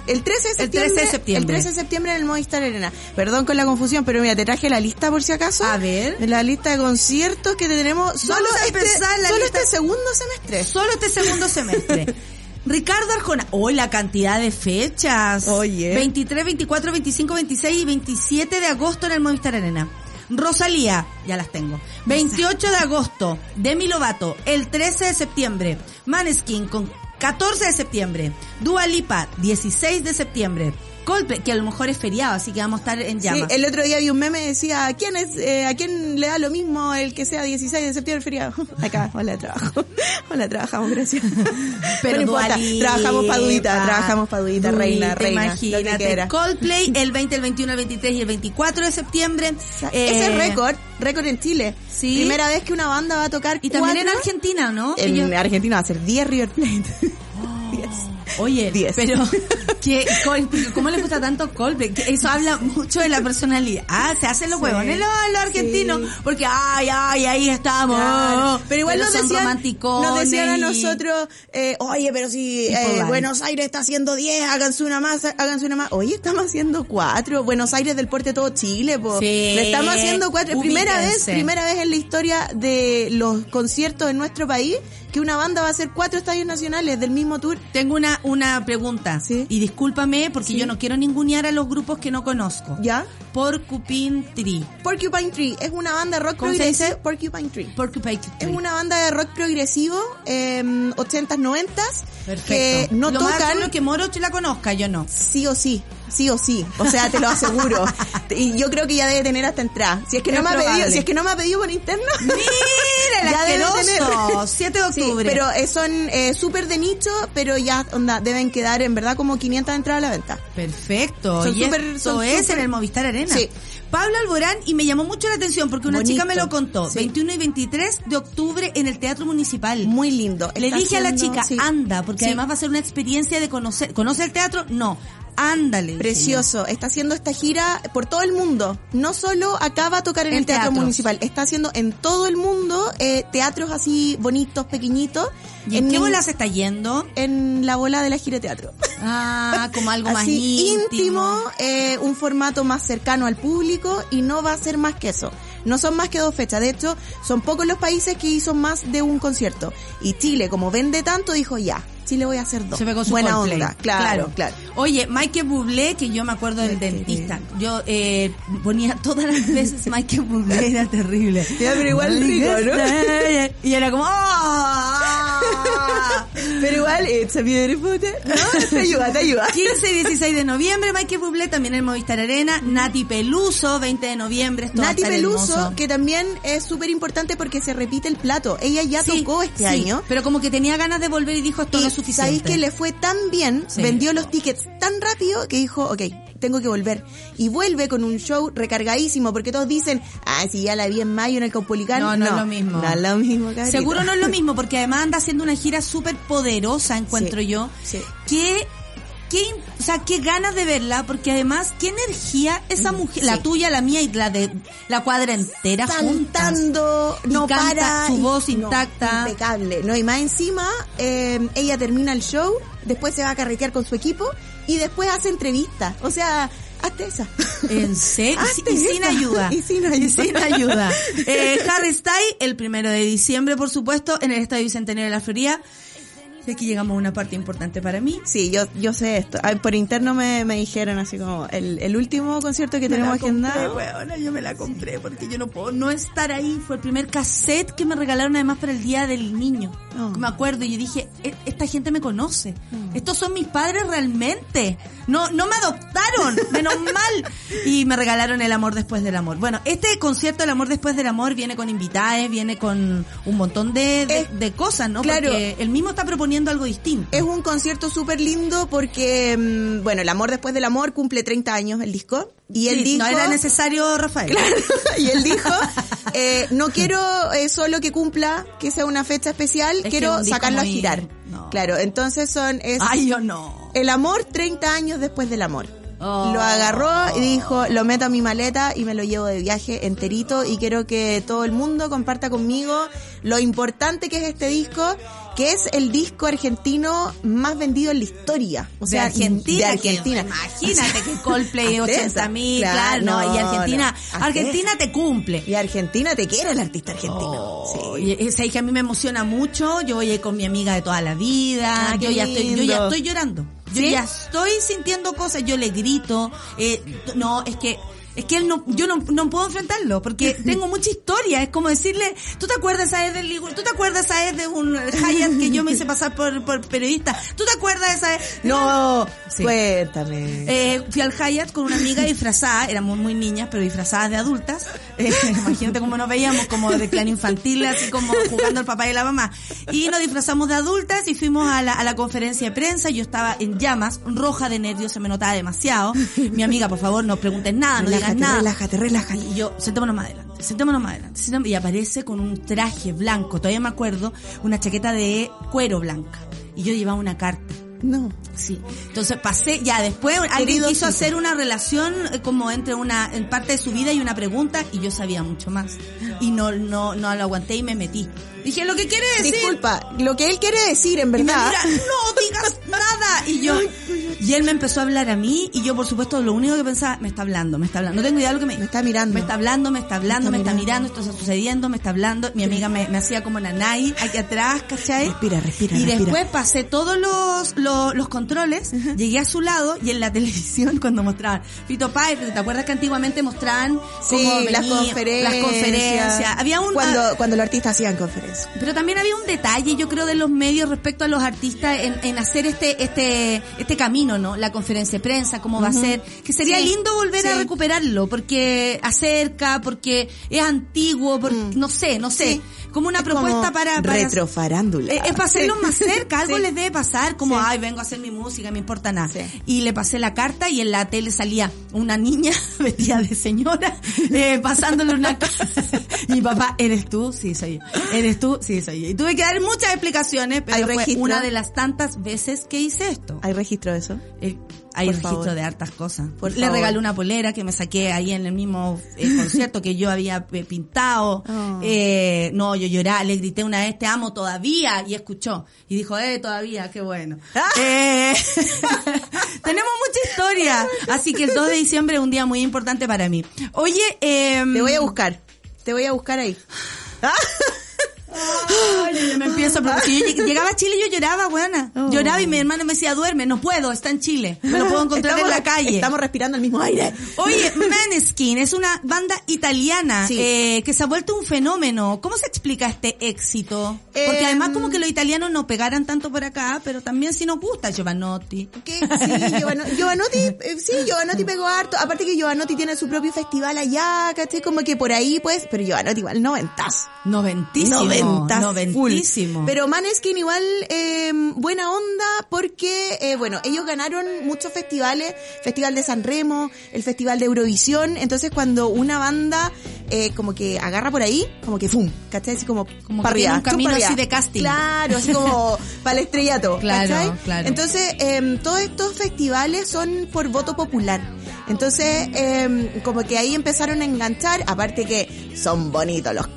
el 13 de El septiembre. 13 de septiembre. El 13 de septiembre en el Movistar Arena. Perdón con la confusión, pero mira, te traje la lista por si acaso. A ver. La lista de conciertos que tenemos solo, Vamos a este, empezar la solo lista- este segundo semestre. Solo este segundo semestre. Ricardo Arjona. Hoy la cantidad de fechas. Oye. 23, 24, 25, 26 y 27 de agosto en el Movistar Arena. Rosalía, ya las tengo. 28 de agosto, Demi Lovato. El 13 de septiembre, Maneskin con 14 de septiembre. Dua Lipa, 16 de septiembre. Coldplay, que a lo mejor es feriado, así que vamos a estar en Sí, llamas. el otro día vi un meme que decía, ¿a quién, es, eh, ¿a quién le da lo mismo el que sea 16 de septiembre feriado? Acá, hola, trabajo. Hola, trabajamos, gracias. Pero no importa, Dua Lipa, trabajamos para Dudita, trabajamos para Dudita, reina, reina, lo Imagínate. que quiera. Coldplay el 20, el 21, el 23 y el 24 de septiembre. Ese es Eh, récord, récord en Chile. Sí. Primera vez que una banda va a tocar Y también en. Argentina, ¿no? En Ellos- Argentina va a ser 10 River Plate. 10. Oye, Diez. pero Col- ¿cómo le gusta tanto Coldplay? Que eso habla mucho de la personalidad. Ah, se hacen los Sí. huevones los, los argentinos, Sí. porque ay, ay, ahí estamos. Claro. Pero igual nos son decían, nos decían a nosotros, eh, oye, pero si eh. Buenos Aires está haciendo 10, háganse una más, háganse una más. Oye, estamos haciendo cuatro. Buenos Aires del porte de todo Chile, po. Sí. Le estamos haciendo cuatro. Primera vez, primera vez en la historia de los conciertos en nuestro país que una banda va a hacer cuatro estadios nacionales del mismo tour. Tengo una, una pregunta. Sí. Y discúlpame porque Sí. yo no quiero ningunear a los grupos que no conozco. ¿Ya? Porcupine Tree. Porcupine Tree es una banda de rock ¿Cómo se progresivo. dice? Porcupine Tree. Porcupine Tree. Es una banda de rock progresivo, eh, 80s, 90s, Perfecto. que no Lo más seguro que Moroch la conozca, yo no. sí o sí, sí o sí. O sea, te lo aseguro. y yo creo que ya debe tener hasta entrada. Si es que Es no me ha pedido, si es que no me ha pedido por interno. Mira, Ya debe tener. 7 de Sí, octubre. pero eh, son eh, súper de nicho, pero ya onda, deben quedar en verdad como 500 entradas a la venta. Perfecto. Son y súper- esto son es en el Movistar Arena. Sí. Pablo Alborán, y me llamó mucho la atención porque una Bonito. chica me lo contó. Sí. 21 y 23 de octubre en el Teatro Municipal. Muy lindo. Le Está dije a la chica, sí. anda, porque Sí. además va a ser una experiencia de conocer. ¿Conoce el teatro? No. Ándale. Precioso, está haciendo esta gira por todo el mundo. No solo acá va a tocar en el teatro municipal, está haciendo en todo el mundo eh, teatros así bonitos, pequeñitos. yo. ¿Y en qué bola se está yendo? En la bola de la gira de teatro. Ah, como algo más así íntimo. íntimo, eh, un formato más cercano al público y no va a ser más que eso. No son más que dos fechas. De hecho, son pocos los países que hizo más de un concierto. Y Chile, como vende tanto, dijo ya, Chile voy a hacer dos. Se pegó su Buena onda. Claro, claro. Oye, Michael Bublé, que yo me acuerdo del dentista. Yo eh, ponía todas las veces Michael Bublé, era terrible. Pero igual rico, ¿no? Y era como, ¡ah! Pero igual, it's a beautiful day. No, te ayuda, te ayuda. 15 y 16 de noviembre, Michael Bublé también en Movistar Arena. Nati Peluso, 20 de noviembre. esto Nati Peluso, hermoso. que también es súper importante porque se repite el plato. Ella ya Sí, tocó este sí, año. Pero como que tenía ganas de volver y dijo esto no es sabéis suficiente. que le fue tan bien, Sí. vendió los tickets tan rápido que dijo, ok, tengo que volver. Y vuelve con un show recargadísimo porque todos dicen, ah, si ya la vi en mayo en el Caupolicán. No, no es lo mismo. No es lo mismo, cabrita. Seguro no es lo mismo, porque además anda haciendo una gira súper poderosa, encuentro Sí, yo. sí. Que, qué, o sea, qué ganas de verla, porque además, qué energía esa mujer, la Mm, tuya, la mía y la de la cuadra entera juntas. Saltando, no Y canta para. su voz no, intacta. impecable. No, y más encima, eh, ella termina el show, después se va a carretear con su equipo y después hace entrevistas. O sea, hazte esa. En serio, y, Hazte y sin ayuda. Y sin ayuda. Y sin ayuda. Eh, Harry Styles, el primero de diciembre, por supuesto, en el Estadio Bicentenario de la Florida. Y aquí llegamos a una parte importante para mí. Sí, yo, yo sé esto. Ay, por interno me, me dijeron así como el, el último concierto que Me tenemos agendado. weona, yo me la compré porque yo no puedo no estar ahí. Fue el primer cassette que me regalaron además para el Día del Niño. Oh. Me acuerdo y yo dije, "E- esta gente me conoce. Estos son mis padres realmente. No, no me adoptaron, menos mal. Y me regalaron El Amor Después del Amor. Bueno, este concierto El Amor Después del Amor viene con invitados, viene con un montón de, de, cosas, ¿no? claro. Porque él mismo está proponiendo algo distinto. Es un concierto súper lindo porque, mm, bueno, El Amor Después del Amor cumple 30 años el disco. Y él Sí, dijo... no era necesario, Rafael. y él dijo, eh, no quiero eh, solo que cumpla, que sea una fecha especial, Es quiero sacarlo muy- a girar. no. Claro, entonces son, es Ay, yo no. el amor 30 años después del amor. Oh. Lo agarró y dijo, lo meto a mi maleta y me lo llevo de viaje enterito y quiero que todo el mundo comparta conmigo lo importante que es este disco, que es el disco argentino más vendido en la historia. O sea, de Argentina. De Argentina. que imagínate que Coldplay Hasta 80 esa. mil, Claro, no, y Argentina, no. Argentina te cumple. Y Argentina te quiere el artista argentino. Oh, Sí. y es ahí que a mí me emociona mucho. Yo voy a ir con mi amiga de toda la vida. Ah, yo ya estoy, yo ya estoy llorando. Yo ¿Sí? ya estoy sintiendo cosas. Yo le grito. Eh, no, es que es que él no, yo no, no puedo enfrentarlo porque tengo mucha historia. Es como decirle, ¿tú te acuerdas esa vez del Ligur? ¿Tú te acuerdas vez de un Hyatt que yo me hice pasar por, por periodista? ¿Tú te acuerdas esa vez? No, Sí. cuéntame. Eh, fui al Hyatt con una amiga disfrazada, éramos muy niñas, pero disfrazadas de adultas. Eh, imagínate cómo nos veíamos, como de clan infantil, así como jugando al papá y la mamá. Y nos disfrazamos de adultas y fuimos a la, a la conferencia de prensa. Yo estaba en llamas, roja de nervios, se me notaba demasiado. Mi amiga, por favor, no preguntes nada, no digas relájate, nada. relájate, relájate. Y yo, sentémonos más adelante, sentémonos más adelante. sentémonos- Y aparece con un traje blanco, todavía me acuerdo, una chaqueta de cuero blanca. Y yo llevaba una carta. No. Sí. Entonces pasé, ya después alguien quiso hacer una relación eh, como entre una, en parte de su vida y una pregunta y yo sabía mucho más. Y no, no, no lo aguanté y me metí. Dije, lo que quiere decir. Disculpa, lo que él quiere decir en Y me verdad. mira, no digas nada. Y yo, y él me empezó a hablar a mí y yo por supuesto lo único que pensaba, me está hablando, me está hablando. No tengo idea de lo que me Me está mirando. Me está hablando, me está hablando, Me me está está mirando, esto está sucediendo, me está hablando. Mi amiga me, me hacía como nanay aquí atrás, ¿cachai? Respira, respira, Y respira. después pasé todos los, los, los controles, llegué a su lado y en la televisión cuando mostraban Fito Páez, ¿te acuerdas que antiguamente mostraban Sí, cómo las conferencias. Las conferencias. Había un, Cuando, ah, cuando los artistas hacían conferencias. Pero también había un detalle, yo creo, de los medios respecto a los artistas en, en hacer este, este, este camino, ¿no? La conferencia de prensa, cómo va a ser. Que sería Sí, lindo volver a recuperarlo, porque acerca, porque es antiguo, porque, no sé, no sé. Sí. Como una Es propuesta como para, para retrofarándula. Eh, es para hacerlos más cerca, algo les debe pasar, como, ay, vengo a hacer mi música, me importa nada. Y le pasé la carta y en la tele salía una niña vestida de señora, eh, pasándole una carta. y mi papá, ¿eres tú? Sí, soy yo. ¿Eres tú? Sí, soy yo. Y tuve que dar muchas explicaciones, ¿Hay pero fue registro? una de las tantas veces que hice esto. ¿Hay registro de eso? Eh, hay Por registro favor. de hartas cosas. Por Le favor. regalé una polera que me saqué ahí en el mismo eh, concierto que yo había eh, pintado. Oh. Eh, no, yo lloraba, le grité una vez, te amo todavía, y escuchó. Y dijo, eh, todavía, qué bueno. Ah. Eh, tenemos mucha historia. Así que el 2 de diciembre es un día muy importante para mí. Oye, eh, Te voy a buscar. Te voy a buscar ahí. Yo me empiezo a porque si yo lleg- llegaba a Chile yo lloraba, buena. Oh. Lloraba y mi hermano me decía, duerme, no puedo, está en Chile. Me lo puedo encontrar Estamos- en la calle. Estamos respirando el mismo aire. Oye, Maneskin es una banda italiana Sí. eh, que se ha vuelto un fenómeno. ¿Cómo se explica este éxito? Porque Em, además como que los italianos no pegaran tanto por acá, pero también sí nos gusta Giovanotti. Sí, Giovano- Giovanotti, eh, sí, Giovanotti pegó harto. Aparte que Giovanotti tiene su propio festival allá, ¿cachai? Como que por ahí, pues, pero Giovanotti igual noventas. Noventísimo. Noventas. Noventísimo. full. Pero Maneskin igual eh, buena onda porque, eh, bueno, ellos ganaron muchos festivales, Festival de San Remo, el Festival de Eurovisión, entonces cuando una banda eh, como que agarra por ahí, como que ¡fum! ¿Cachai? Así como, Como pa' que tiene arriba, un camino así de casting. Claro, así como para el estrellato. Claro, ¿cachai? claro. Entonces, em, todos estos festivales son por voto popular. Entonces, em, como que ahí empezaron a enganchar, aparte que son bonitos los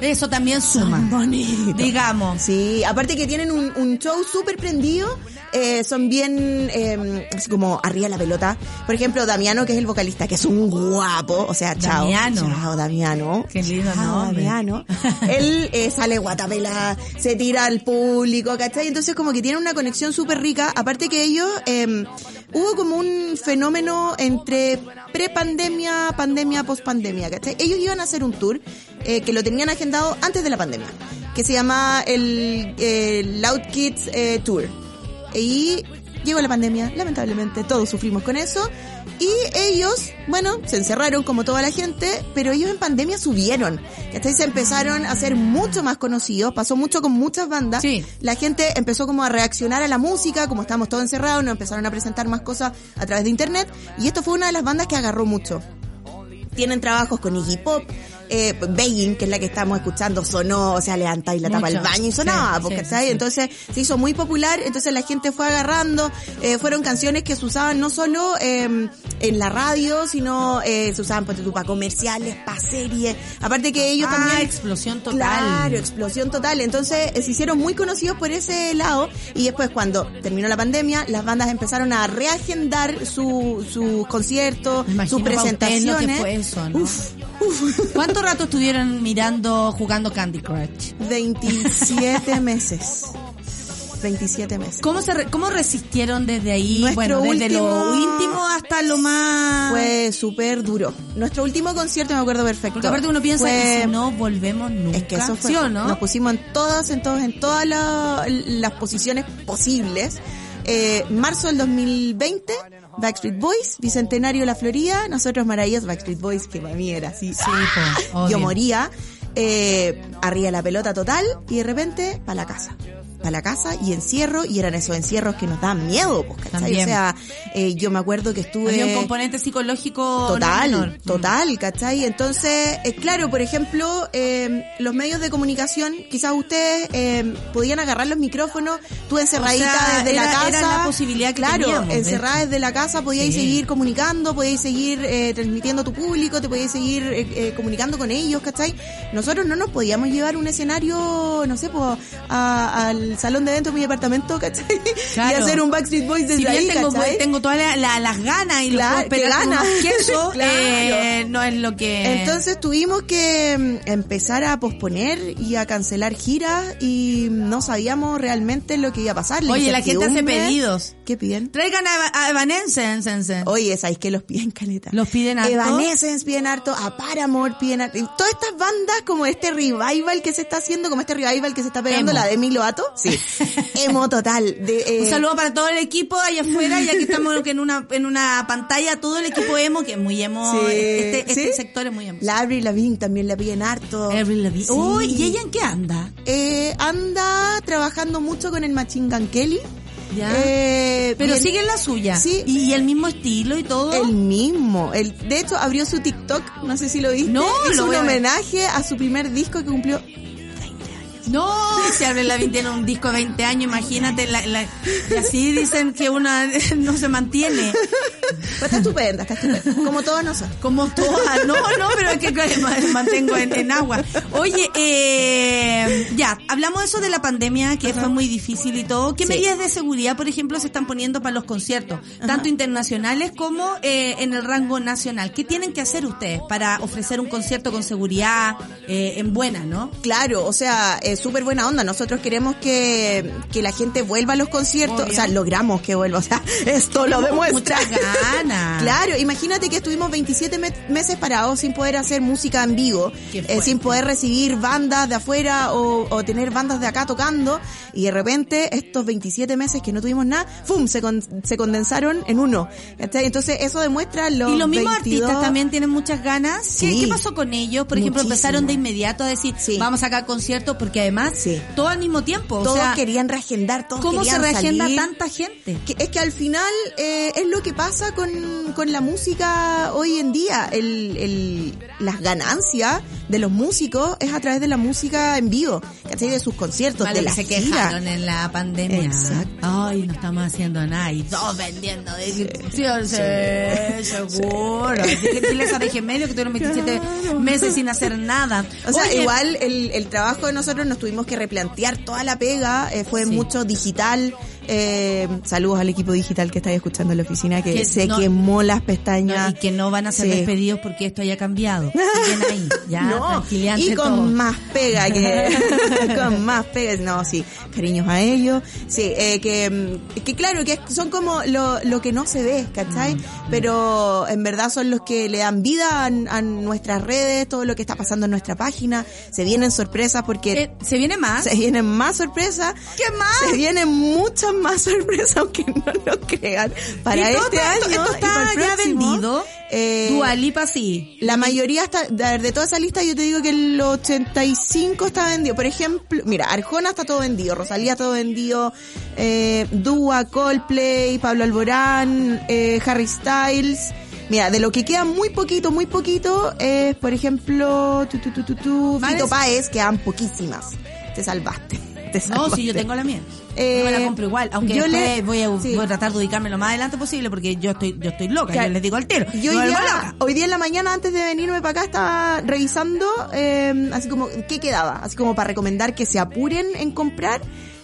Eso también suma. bonitos. Digamos. Sí, aparte que tienen un, un show súper prendido, eh, son bien eh, así como arriba la pelota. Por ejemplo, Damiano, que es el vocalista, que es un guapo, o sea, chao. Damiano. Chao, Damiano. Qué lindo Chao, nombre. Damiano. Él eh, sale guatapela, se tira al público, ¿cachai? Entonces como que tiene una conexión súper rica. Aparte que ellos, eh, hubo como un fenómeno entre pre-pandemia, pandemia, post-pandemia, ¿cachai? Ellos iban a hacer un tour eh, que lo tenían agendado antes de la pandemia, que se llama el eh, Loud Kids eh, Tour. Y llegó la pandemia, lamentablemente, todos sufrimos con eso. Y ellos, bueno, se encerraron como toda la gente, pero ellos en pandemia subieron. ¿cachai? Se empezaron a ser mucho más conocidos, pasó mucho con muchas bandas. Sí. La gente empezó como a reaccionar a la música, como estábamos todos encerrados, nos empezaron a presentar más cosas a través de internet. Y esto fue una de las bandas que agarró mucho tienen trabajos con Iggy Pop, eh, Beijing, que es la que estamos escuchando, sonó, o sea, levantáis la tapa al baño y sonaba, Sí, porque, sí, ¿sabes? sí. Entonces se hizo muy popular, entonces la gente fue agarrando, eh, fueron canciones que se usaban no solo eh, en la radio, sino eh, se usaban pues, para comerciales, para series, aparte que ellos Ah, también... explosión total. Claro, explosión total. Entonces eh, se hicieron muy conocidos por ese lado y después cuando terminó la pandemia, las bandas empezaron a reagendar su, sus conciertos, Me imagino sus presentaciones. que fue eso, ¿no? Uf, uf. ¿Cuánto rato estuvieron mirando, jugando Candy Crush? 27 meses. 27 meses. ¿Cómo se re- cómo resistieron desde ahí? Nuestro bueno, desde lo último- íntimo hasta lo más Fue súper duro. Nuestro último concierto me acuerdo perfecto. porque aparte uno piensa Fue- que si no volvemos nunca. Es que eso fue. ¿Sí o no? Nos pusimos en todas, en todas, en todas la- las posiciones posibles. Eh, marzo del 2020, Backstreet Boys, Bicentenario de la Florida, nosotros maravillosos, Backstreet Boys, que para mí era así. Sí. Yo moría, eh, arriba la pelota total, y de repente, para la casa. Para la casa y encierro, y eran esos encierros que nos dan miedo, pues, ¿cachai? También. O sea, eh, yo me acuerdo que estuve... Había un componente psicológico Total, no menor. total, ¿cachai? Entonces, eh, claro, por ejemplo, eh, los medios de comunicación, quizás ustedes eh, podían agarrar los micrófonos, tú encerradita O sea, desde la casa. era la posibilidad que Claro, teníamos, encerrada desde la casa podíais Sí. seguir comunicando, podíais seguir eh, transmitiendo a tu público, te podíais seguir eh, eh, comunicando con ellos, ¿cachai? Nosotros no nos podíamos llevar un escenario, no sé, pues, a- al salón de eventos de mi departamento, ¿cachai? Claro. Y hacer un Backstreet Boys desde Si ahí, tengo, ¿cachai? tengo todas la- la- las ganas y Claro, los ganas. unos quesos, Claro. eh, no es lo que... Entonces tuvimos que mm, empezar a posponer y a cancelar giras y no sabíamos realmente lo que iba a pasar. Oye, la gente hace pedidos. ¿Qué piden? Traigan a, Eva- a Evanescence. Oye, ¿sabéis que los piden caleta? ¿Los piden harto? Evanescence piden harto, a Paramore piden harto. Todas estas bandas como este revival que se está haciendo, como este revival que se está pegando, Emo. la de Milo Ato. Sí. Emo total. De, eh, Un saludo para todo el equipo allá afuera y aquí estamos en una en una pantalla todo el equipo emo que es muy emo Sí, este, este ¿sí? sector es muy emo. La Avril Lavigne también la piden harto. Avril Lavigne. Sí. Oh, ¿y ella en qué anda? Eh, anda trabajando mucho con el Machine Gun Kelly. Ya. Eh, Pero bien- sigue en la suya. Sí. Y, y el mismo estilo y todo. El mismo. El, de hecho, abrió su TikTok, no sé si lo viste. No, Hizo lo un a homenaje a su primer disco que cumplió. No, si Avril Lavigne tiene un disco de 20 años, imagínate, la, la- y así dicen que una no se mantiene. Pero está estupenda, está estupenda. Como todos nosotros. Como todas, no, no, pero es que mantengo en, en agua. Oye, eh, ya, hablamos de eso de la pandemia, que fue muy difícil y todo. ¿Qué Sí. medidas de seguridad, por ejemplo, se están poniendo para los conciertos, tanto internacionales como eh, en el rango nacional? ¿Qué tienen que hacer ustedes para ofrecer un concierto con seguridad eh, en buena, no? Claro, o sea, eh, es súper buena onda. Nosotros queremos que, que la gente vuelva a los conciertos. Obvio. O sea, logramos que vuelva. O sea, esto lo demuestra. Muchas ganas. Claro, imagínate que estuvimos 27 me- meses parados sin poder hacer música en vivo, Qué eh, sin poder recibir bandas de afuera o, o tener bandas de acá tocando. Y de repente, estos 27 meses que no tuvimos nada, ¡fum! Se, con- se condensaron en uno. Entonces, eso demuestra los Y los mismos 22 artistas también tienen muchas ganas. ¿Qué, Sí. qué pasó con ellos? Por ejemplo, empezaron de inmediato a decir, Sí. vamos a sacar conciertos, porque además, Sí. todo al mismo tiempo. Todos o sea, querían reagendar, todos ¿cómo se reagenda salir. tanta gente? Que- es que al final eh, es lo que pasa con, con la música hoy en día. El, el, las ganancias de los músicos es a través de la música en vivo, ¿cachai? De sus conciertos, de que la se gira. quejaron en la pandemia. Exacto. Ay, no estamos haciendo nada. Y todos vendiendo de inscripción. Sí, seguro. Así que diles a Deje Medio que tuvieron 27 meses sin hacer nada. O sea, Oye, igual el, el trabajo de nosotros nos tuvimos que replantear toda la pega, eh, fue Sí. mucho digital. Eh, saludos al equipo digital que estáis escuchando en la oficina, que, Que se no- quemó las no, pestañas. y que no van a ser Sí. despedidos porque esto haya cambiado. Ahí. Ya, no, y con todo. más pega que con más pega no sí cariños a ellos sí eh, que mm, que claro que son como lo, lo que no se ve ¿cachai? Mm, pero en verdad son los que le dan vida a, a nuestras redes todo lo que está pasando en nuestra página se vienen sorpresas porque Eh, ¿Se viene más? se vienen más sorpresas ¿Qué más? se vienen muchas más sorpresas aunque no lo crean para ¿Y todo este está- año esto y está para el ya próximo, vendido? eh, Dua Lipa sí. la mayoría está, de, toda esa lista yo te digo que el 85 está vendido. Por ejemplo, mira, Arjona está todo vendido, Rosalía está todo vendido, eh, Dua, Coldplay, Pablo Alborán, eh, Harry Styles. Mira, de lo que queda muy poquito, muy poquito, es, por ejemplo, tu, tu, tu, tu, tu. Fito Páez, quedan poquísimas. Te salvaste. Te No, salvaste. si yo tengo la mía. Eh, yo me la compro igual, aunque yo le- voy, a, sí. voy a tratar de ubicarme lo más adelante posible porque yo estoy yo estoy loca, Claro. yo les digo al tiro. Yo hoy día, loca. hoy día en la mañana antes de venirme para acá estaba revisando eh, así como qué quedaba, así como para recomendar que se apuren en comprar.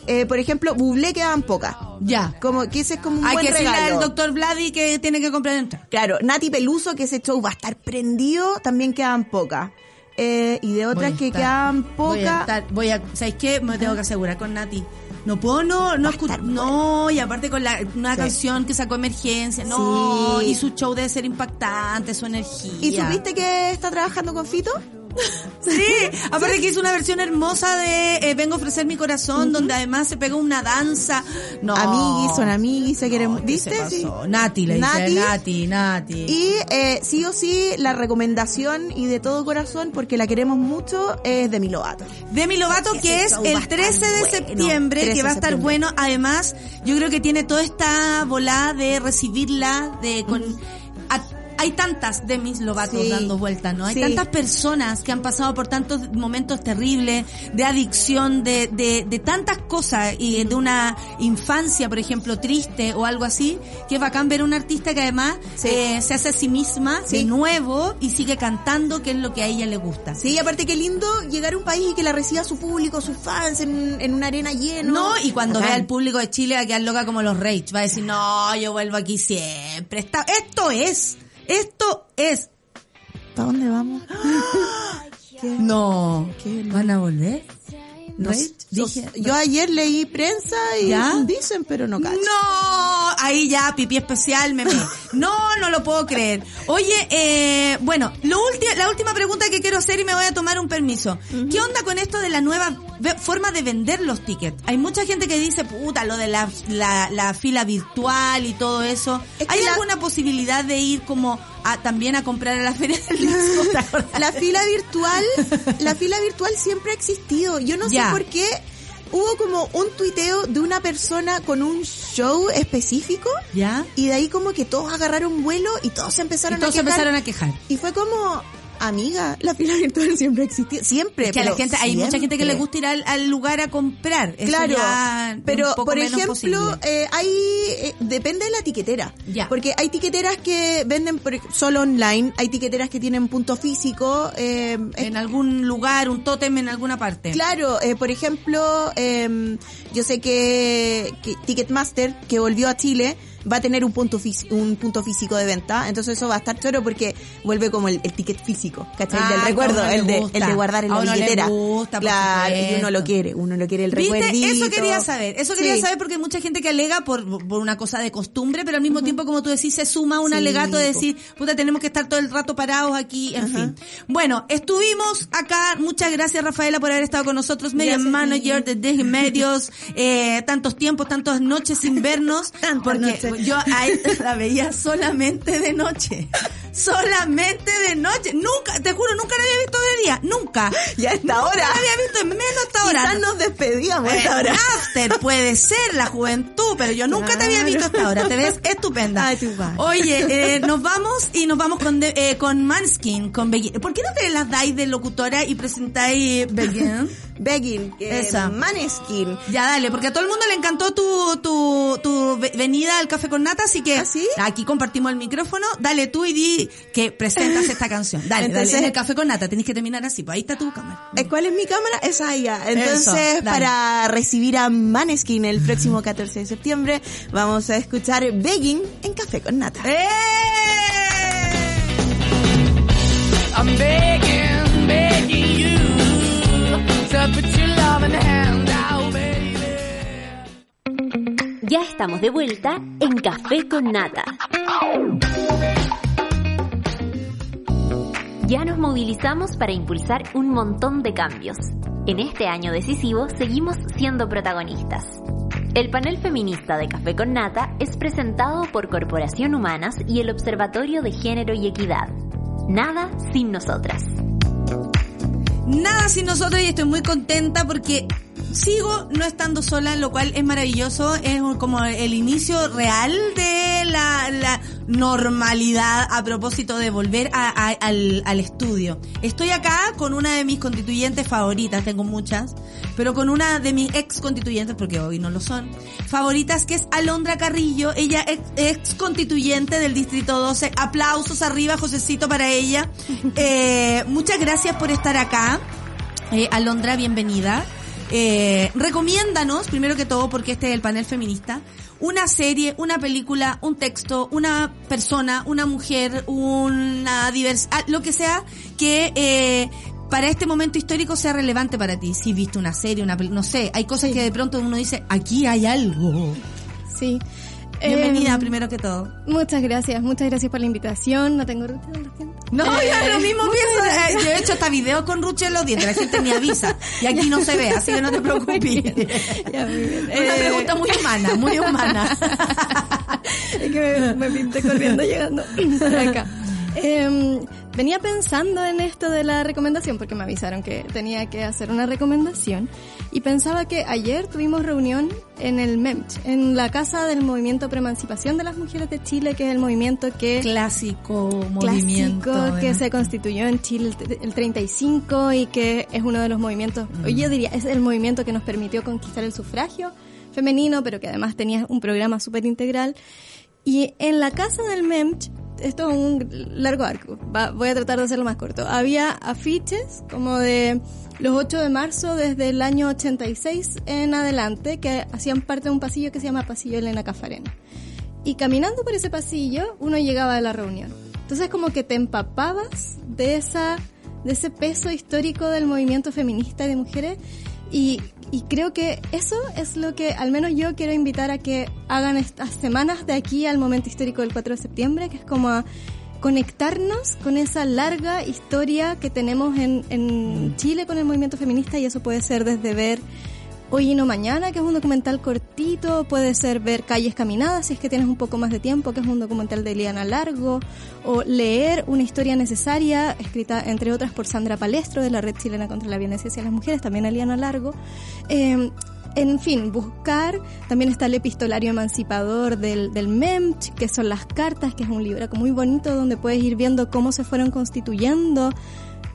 Eh, por ejemplo, Bublé quedaban pocas. Ya. Como que ese es como un Hay buen que decirle regalo. al doctor Vladi que tiene que comprar entrada. Claro, Nati Peluso, que ese show va a estar prendido, también quedaban pocas. Eh, y de otras que estar- quedaban Voy a pocas. estar, voy a, ¿sabes qué? Me tengo que asegurar con Nati. No puedo no, no escuchar, no, y aparte con la, una Sí. canción que sacó emergencia, no, Sí. y su show debe ser impactante, su energía. ¿Y supiste que está trabajando con Fito? Sí, aparte que hizo una versión hermosa de eh, Vengo a ofrecer mi corazón, donde además se pegó una danza. No. Amiguis, son amiguis, se quieren, No, ¿qué ¿viste? Sí. Nati le Nati. dice, Nati, Nati. Y eh, sí o sí, la recomendación y de todo corazón, porque la queremos mucho, es Demi Lovato. Demi Lovato, que es el estar 13 de bueno. septiembre, 13 que va a estar septiembre. bueno. Además, yo creo que tiene toda esta volada de recibirla, de con... hay tantas Demis Lovato Sí. dando vueltas, ¿no? Hay Sí. tantas personas que han pasado por tantos momentos terribles de adicción, de, de, de tantas cosas y de una infancia, por ejemplo, triste o algo así, que es bacán ver a un artista que además Sí. eh, se hace a sí misma de nuevo y sigue cantando, que es lo que a ella le gusta. Sí, y aparte qué lindo llegar a un país y que la reciba su público, sus fans, en, en una arena llena. No, y cuando vea al público de Chile va a quedar loca como los Rage. Va a decir, no, yo vuelvo aquí siempre. Esto es, esto es. ¿Para dónde vamos? ¿Qué? No. ¿Qué? ¿Van a volver? No dije. Yo ayer leí prensa y ¿Ya? dicen, pero no cacho. No, ahí ya, pipí especial, meme. No, no lo puedo creer. Oye, eh, bueno, lo la última pregunta que quiero hacer y me voy a tomar un permiso. ¿Qué onda con esto de la nueva forma de vender los tickets? Hay mucha gente que dice, puta, lo de la, la, la fila virtual y todo eso. Es ¿Hay la- alguna posibilidad de ir como a, también a comprar a la feria del disco? La fila virtual, la fila virtual siempre ha existido. Yo no Ya. sé por qué hubo como un tuiteo de una persona con un show específico ¿Ya? y de ahí como que todos agarraron vuelo y todos se Y empezaron todos a se quejar. empezaron a quejar. Y fue como, amiga, la fila virtual siempre ha existido. Siempre. Es que a la pero gente, hay mucha gente que le siempre. gusta ir al, al lugar a comprar. Eso Claro, ya pero por ejemplo, eh, hay eh, depende de la tiquetera, Ya. porque hay tiqueteras que venden por- solo online, hay tiqueteras que tienen punto físico, eh, en algún lugar, un tótem en alguna parte. Claro, eh, por ejemplo, eh, yo sé que, que Ticketmaster, que volvió a Chile, va a tener un punto un punto físico de venta, entonces eso va a estar choro porque vuelve como el, el ticket físico, ¿cachai? Ah, Del que a recuerdo, el de, el guardar en la billetera. gusta, claro, y uno lo quiere, uno lo quiere el ¿Viste? recuerdito. Eso quería saber. Eso quería Sí. saber porque hay mucha gente que alega por, por una cosa de costumbre, pero al mismo tiempo, como tú decís, se suma un Sí, alegato de decir, puta, tenemos que estar todo el rato parados aquí, en fin. Bueno, estuvimos acá. Muchas gracias, Rafaela, por haber estado con nosotros. Media Gracias manager de Medios, eh, tantos tiempos, tantas noches sin vernos. Porque. Yo a la veía solamente de noche. Solamente de noche. Nunca, te juro, nunca la había visto de día. Nunca. Ya a esta Nunca hora. la había visto en menos esta hora. Quizás nos despedíamos a esta Eh, hora. After puede ser la juventud, pero yo nunca te había visto hasta ahora. Te ves estupenda. Ay, tú vas. Oye, eh, nos vamos y nos vamos con de- eh, con Manskin, con Begin. ¿Por qué no te las dais de locutora y presentáis Begin? Begging, eh, Esa. Maneskin. Ya dale, porque a todo el mundo le encantó tu, tu, tu ve- venida al café con nata, así que ¿Ah, sí? aquí compartimos el micrófono. Dale tú y di que presentas esta canción. Dale, Entonces- dale. En el café con nata tenés que terminar así, pues ahí está tu cámara. Eh, ¿Cuál es mi cámara? Esa allá. Entonces, Eso, para recibir a Maneskin el próximo 14 de septiembre, vamos a escuchar Begging en Café con Nata. ¡Eh! I'm begging, begging you to put your loving hand Ya estamos de vuelta en Café con Nata. Ya nos movilizamos para impulsar un montón de cambios. En este año decisivo seguimos siendo protagonistas. El panel feminista de Café con Nata es presentado por Corporación Humanas y el Observatorio de Género y Equidad. Nada sin nosotras. Nada sin nosotros y estoy muy contenta porque sigo no estando sola, lo cual es maravilloso. Es como el inicio real de la, la normalidad a propósito de volver a- a- al, al estudio. Estoy acá con una de mis constituyentes favoritas, tengo muchas, pero con una de mis ex constituyentes, porque hoy no lo son, favoritas, que es Alondra Carrillo. Ella es ex constituyente del Distrito 12. Aplausos arriba, Josecito, para ella. Eh, muchas gracias por estar acá. Eh, Alondra, bienvenida. Eh, recomiéndanos, primero que todo, porque este es el panel feminista, una serie, una película, un texto, una persona, una mujer, una diversidad, lo que sea que eh, para este momento histórico sea relevante para ti. Si viste una serie, una película, no sé, hay cosas que de pronto uno dice, aquí hay algo. Sí. Bienvenida, Em, primero que todo. Muchas gracias, muchas gracias por la invitación. No tengo rutina, lo siento. No, yo Eh, lo mismo pienso. Eh, Yo he hecho hasta videos con Ruche en los dientes, la gente ni avisa. Y aquí no se ve, así que no te preocupes. Ya. Una Eh, pregunta muy humana, muy humana. es que me, me pinté corriendo llegando para acá. Venía pensando en esto de la recomendación porque me avisaron que tenía que hacer una recomendación y pensaba que ayer tuvimos reunión en el MEMCH, en la Casa del Movimiento Preemancipación de las Mujeres de Chile, que es el movimiento que Clásico movimiento. clásico que se constituyó en Chile el- el 35 y que es uno de los movimientos, hoy yo diría, es el movimiento que nos permitió conquistar el sufragio femenino, pero que además tenía un programa súper integral. Y en la casa del MEMCH, esto es un largo arco, va- voy a tratar de hacerlo más corto, había afiches como de los 8 de marzo desde el año 86 en adelante que hacían parte de un pasillo que se llama Pasillo Elena Cafarena. Y caminando por ese pasillo, uno llegaba a la reunión. Entonces como que te empapabas de esa, de ese peso histórico del movimiento feminista y de mujeres. Y, y creo que eso es lo que al menos yo quiero invitar a que hagan estas semanas de aquí al momento histórico del 4 de septiembre, que es como a conectarnos con esa larga historia que tenemos en, en Chile con el movimiento feminista y eso puede ser desde ver Hoy y no mañana, que es un documental cortito, puede ser ver Calles Caminadas, si es que tienes un poco más de tiempo, que es un documental de Eliana Largo, o leer una historia necesaria, escrita entre otras por Sandra Palestro, de la Red Chilena contra la Violencia hacia las Mujeres, también Eliana Largo. Eh, en fin, buscar, también está el epistolario emancipador del, del MEMCH, que son las cartas, que es un libro muy bonito donde puedes ir viendo cómo se fueron constituyendo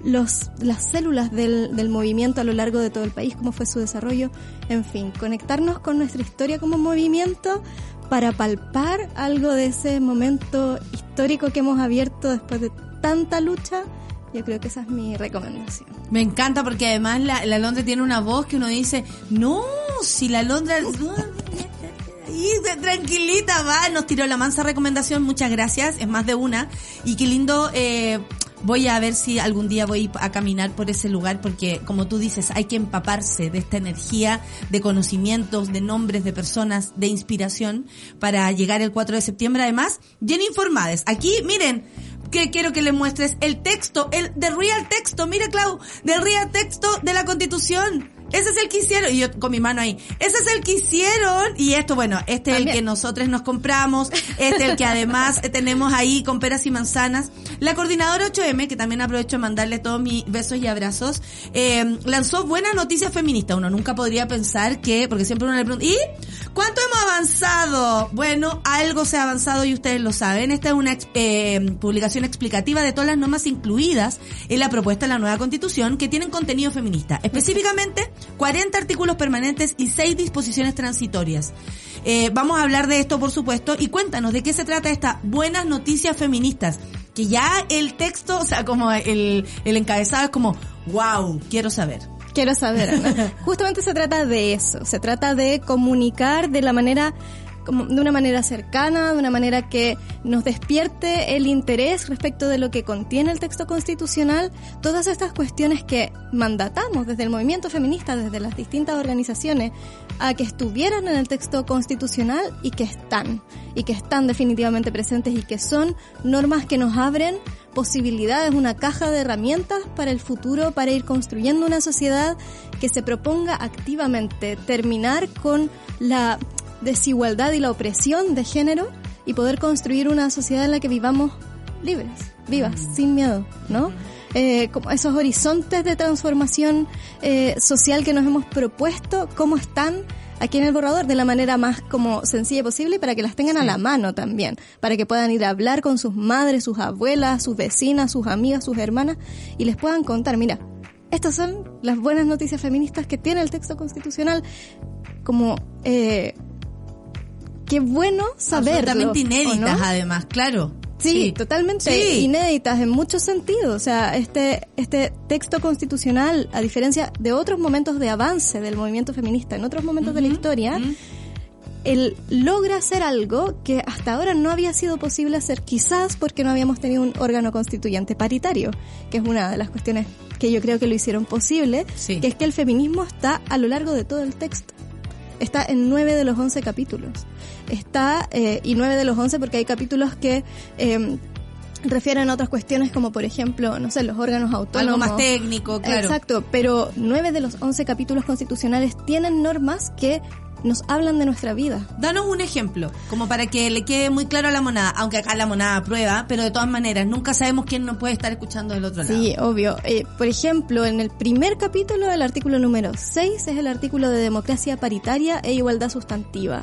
los, las células del, del movimiento a lo largo de todo el país, cómo fue su desarrollo, en fin, conectarnos con nuestra historia como movimiento para palpar algo de ese momento histórico que hemos abierto después de tanta lucha. Yo creo que esa es mi recomendación. Me encanta porque además la, la Londra tiene una voz que uno dice, no, si la Londra... Y tranquilita, va, nos tiró la mansa recomendación, muchas gracias, es más de una. Y qué lindo, eh, voy a ver si algún día voy a caminar por ese lugar, porque como tú dices, hay que empaparse de esta energía, de conocimientos, de nombres, de personas, de inspiración, para llegar el 4 de septiembre, además, bien informadas. Aquí, miren, que quiero que le muestres el texto, el de real texto, mira Clau, del real texto de la Constitución. Ese es el que hicieron, y yo con mi mano ahí, ese es el que hicieron, y esto, bueno, este es el que nosotros nos compramos, este es el que además tenemos ahí con peras y manzanas. La coordinadora 8M, que también aprovecho de mandarle todos mis besos y abrazos, eh, lanzó buenas noticias feministas. Uno nunca podría pensar que, porque siempre uno le pregunta, ¿y cuánto hemos avanzado? Bueno, algo se ha avanzado y ustedes lo saben. Esta es una eh, publicación explicativa de todas las normas incluidas en la propuesta de la nueva constitución que tienen contenido feminista. Específicamente, 40 artículos permanentes y 6 disposiciones transitorias. Eh, vamos a hablar de esto, por supuesto, y cuéntanos de qué se trata esta buenas noticias feministas. Que ya el texto, o sea, como el, el encabezado es como, wow, quiero saber. Quiero saber. Justamente se trata de eso. Se trata de comunicar de la manera de una manera cercana, de una manera que nos despierte el interés respecto de lo que contiene el texto constitucional, todas estas cuestiones que mandatamos desde el movimiento feminista, desde las distintas organizaciones, a que estuvieran en el texto constitucional y que están, y que están definitivamente presentes y que son normas que nos abren posibilidades, una caja de herramientas para el futuro, para ir construyendo una sociedad que se proponga activamente terminar con la desigualdad y la opresión de género y poder construir una sociedad en la que vivamos libres, vivas, sin miedo, ¿no? Eh, como esos horizontes de transformación eh, social que nos hemos propuesto, cómo están aquí en el borrador de la manera más como sencilla posible para que las tengan a la mano también, para que puedan ir a hablar con sus madres, sus abuelas, sus vecinas, sus amigas, sus hermanas y les puedan contar, mira, estas son las buenas noticias feministas que tiene el texto constitucional, como eh, qué bueno saberlo. Absolutamente ¿o inéditas, no? además, claro. Sí, totalmente Sí. inéditas en muchos sentidos. O sea, este, este texto constitucional, a diferencia de otros momentos de avance del movimiento feminista, en otros momentos de la historia, él logra hacer algo que hasta ahora no había sido posible hacer, quizás porque no habíamos tenido un órgano constituyente paritario, que es una de las cuestiones que yo creo que lo hicieron posible, Sí. que es que el feminismo está a lo largo de todo el texto. Está en nueve de los once capítulos. Está, eh, y nueve de los once porque hay capítulos que eh, refieren a otras cuestiones como por ejemplo, no sé, los órganos autónomos. Algo más técnico, claro. Exacto, pero nueve de los once capítulos constitucionales tienen normas que nos hablan de nuestra vida. Danos un ejemplo, como para que le quede muy claro a la monada, aunque acá la monada prueba, pero de todas maneras, nunca sabemos quién nos puede estar escuchando del otro lado. Sí, obvio. Eh, por ejemplo, en el primer capítulo, el artículo número 6 es el artículo de democracia paritaria e igualdad sustantiva.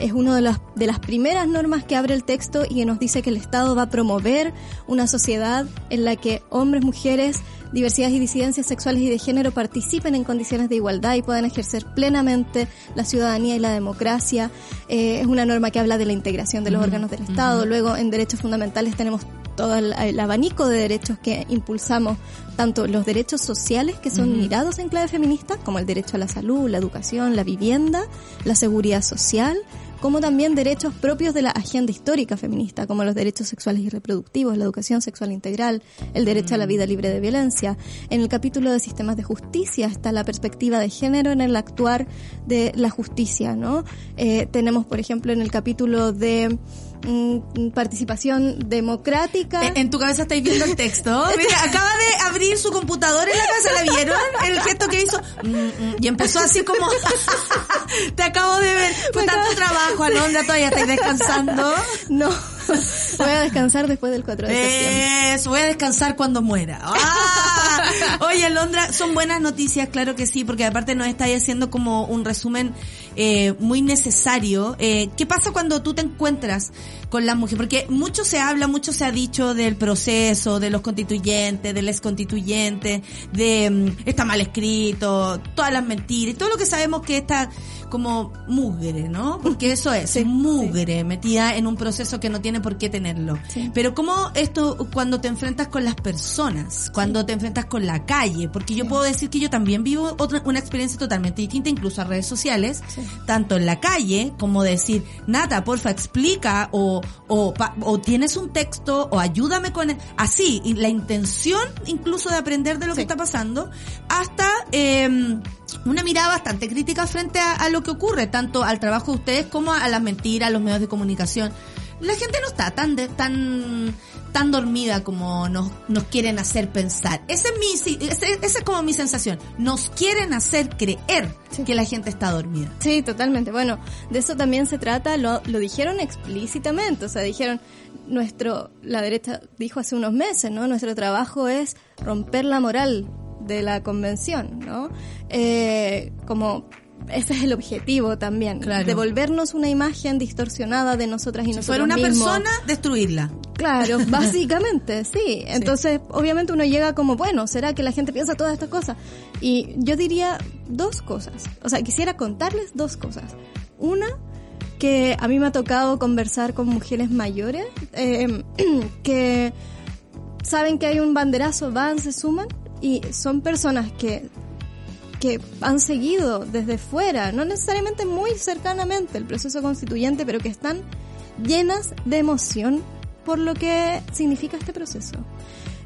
Es una de las, de las primeras normas que abre el texto y que nos dice que el Estado va a promover una sociedad en la que hombres, mujeres, diversidades y disidencias sexuales y de género participen en condiciones de igualdad y puedan ejercer plenamente la ciudadanía y la democracia. Eh, es una norma que habla de la integración de los órganos del Estado. Luego, en derechos fundamentales tenemos todo el, el abanico de derechos que impulsamos, tanto los derechos sociales que son mirados en clave feminista, como el derecho a la salud, la educación, la vivienda, la seguridad social, como también derechos propios de la agenda histórica feminista, como los derechos sexuales y reproductivos, la educación sexual integral, el derecho a la vida libre de violencia. En el capítulo de sistemas de justicia está la perspectiva de género en el actuar de la justicia, ¿no? Eh, tenemos, por ejemplo, en el capítulo de mm, participación democrática. Eh, En tu cabeza estáis viendo el texto. Mira, acaba de abrir su computador en la casa, ¿la vieron? El gesto que hizo. Mm, mm, Y empezó así como... Te acabo de ver. Fue tanto trabajo, Alondra, todavía estáis descansando. No, voy a descansar después del 4 de septiembre. Eso, voy a descansar cuando muera. ¡Ah! Oye, Alondra, son buenas noticias, claro que sí, porque aparte nos estáis haciendo como un resumen eh, muy necesario. Eh, ¿Qué pasa cuando tú te encuentras con las mujeres? Porque mucho se habla, mucho se ha dicho del proceso, de los constituyentes, del ex constituyente, de mm, está mal escrito, todas las mentiras, todo lo que sabemos que está como mugre, ¿no? Porque eso es, mugre, metida en un proceso que no tiene por qué tenerlo. Sí. Pero cómo esto cuando te enfrentas con las personas, cuando te enfrentas con la calle, porque yo puedo decir que yo también vivo otra, una experiencia totalmente distinta, incluso a redes sociales, Sí. tanto en la calle como decir, Nata, porfa, explica o, o, pa- o tienes un texto o ayúdame con... e-". Así, y la intención incluso de aprender de lo que está pasando, hasta... eh, una mirada bastante crítica frente a, a lo que ocurre, tanto al trabajo de ustedes como a las mentiras, a los medios de comunicación. La gente no está tan de- tan tan dormida como nos, nos quieren hacer pensar. Ese es mi, ese, esa es como mi sensación. Nos quieren hacer creer que la gente está dormida. Sí, totalmente. Bueno, de eso también se trata, lo, lo dijeron explícitamente, o sea, dijeron, nuestro, la derecha dijo hace unos meses, ¿no? Nuestro trabajo es romper la moral de la convención, ¿no? Eh, como ese es el objetivo también, Claro. devolvernos una imagen distorsionada de nosotras y Si nosotros fuera una mismos. persona, destruirla. Claro, básicamente, sí. Entonces, obviamente uno llega como, bueno, ¿será que la gente piensa todas estas cosas? Y yo diría dos cosas. O sea, quisiera contarles dos cosas. Una, que a mí me ha tocado conversar con mujeres mayores eh, que saben que hay un banderazo, van, se suman y son personas que que han seguido desde fuera, no necesariamente muy cercanamente el proceso constituyente, pero que están llenas de emoción por lo que significa este proceso.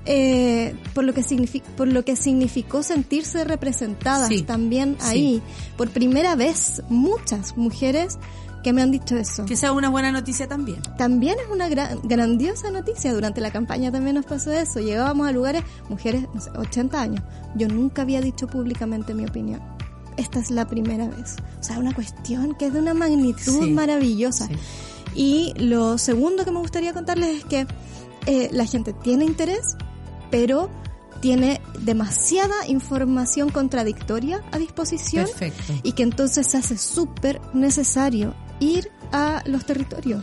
Eh, por lo que significa, por lo que significó sentirse representadas Sí, también sí. ahí. Por primera vez, muchas mujeres que me han dicho eso. Que sea una buena noticia también. También es una gran- grandiosa noticia. Durante la campaña también nos pasó eso. Llegábamos a lugares, mujeres, no sé, 80 años. Yo nunca había dicho públicamente mi opinión. Esta es la primera vez. O sea, una cuestión que es de una magnitud Sí. maravillosa. Sí. Y lo segundo que me gustaría contarles es que eh, la gente tiene interés, pero tiene demasiada información contradictoria a disposición Perfecto. y que entonces se hace súper necesario ir a los territorios.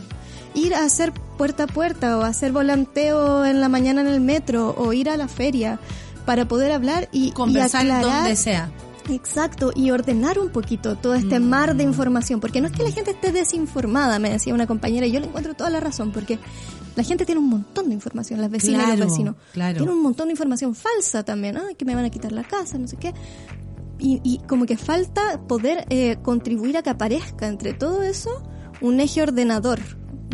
Ir a hacer puerta a puerta o hacer volanteo en la mañana en el metro o ir a la feria para poder hablar y, y Conversar aclarar donde sea. Exacto, y ordenar un poquito todo este Mm. mar de información, porque no es que la gente esté desinformada, me decía una compañera, y yo le encuentro toda la razón, porque la gente tiene un montón de información, las vecinas y los vecinos. claro. Tiene un montón de información falsa también, ay, que me van a quitar la casa, no sé qué. Y, y como que falta poder eh, contribuir a que aparezca entre todo eso un eje ordenador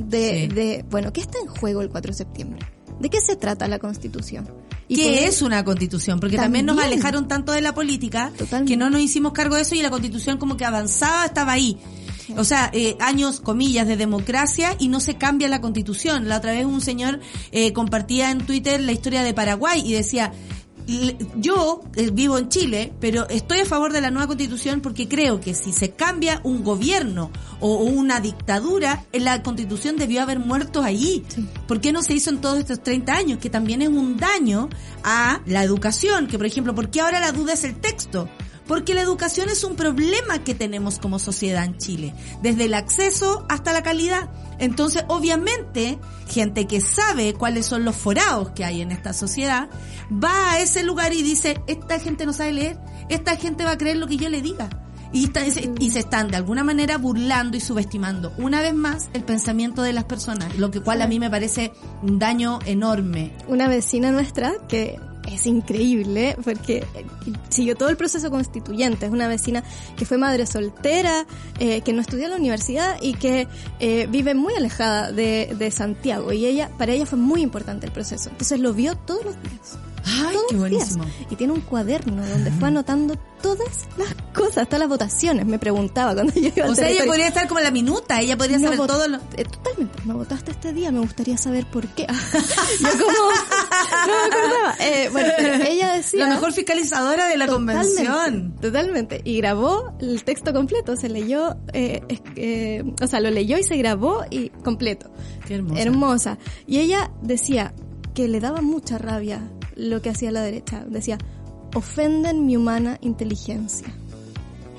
de, Sí. de, bueno, ¿qué está en juego el 4 de septiembre? ¿De qué se trata la Constitución? Y ¿Qué poder- es una constitución? Porque también, nos alejaron tanto de la política Totalmente. que no nos hicimos cargo de eso y la constitución como que avanzaba, estaba ahí. O sea, eh, años, comillas, de democracia y no se cambia la constitución. La otra vez un señor eh, compartía en Twitter la historia de Paraguay y decía, "L- yo eh, vivo en Chile, pero estoy a favor de la nueva constitución porque creo que si se cambia un gobierno o una dictadura, la constitución debió haber muerto ahí. ¿Por qué no se hizo en todos estos 30 años? Que también es un daño a la educación, que por ejemplo, ¿por qué ahora la duda es el texto? Porque la educación es un problema que tenemos como sociedad en Chile, desde el acceso hasta la calidad. Entonces, obviamente, gente que sabe cuáles son los forados que hay en esta sociedad, va a ese lugar y dice, esta gente no sabe leer, esta gente va a creer lo que yo le diga. Y, y se están de alguna manera burlando y subestimando una vez más el pensamiento de las personas, lo que cual a mí me parece un daño enorme. una vecina nuestra que es increíble porque eh, siguió todo el proceso constituyente. Es una vecina que fue madre soltera, eh, que no estudió en la universidad y que eh, vive muy alejada de, de Santiago. Y ella, para ella fue muy importante el proceso. Entonces lo vio todos los días. Ay, todos qué días. buenísimo. Y tiene un cuaderno donde fue anotando todas las cosas, hasta las votaciones. Me preguntaba cuando yo iba al O sea, ella podría estar como la minuta, ella podría No saber todo lo... eh, totalmente. Me votaste este día, me gustaría saber por qué. Yo como... No me acordaba. Eh, bueno, pero ella decía... La mejor fiscalizadora de la Totalmente, convención. Totalmente. Y grabó el texto completo. Se leyó, eh, eh, o sea, lo leyó y se grabó y completo. Qué hermosa. Hermosa. Y ella decía que le daba mucha rabia lo que hacía la derecha. Decía, ofenden mi humana inteligencia.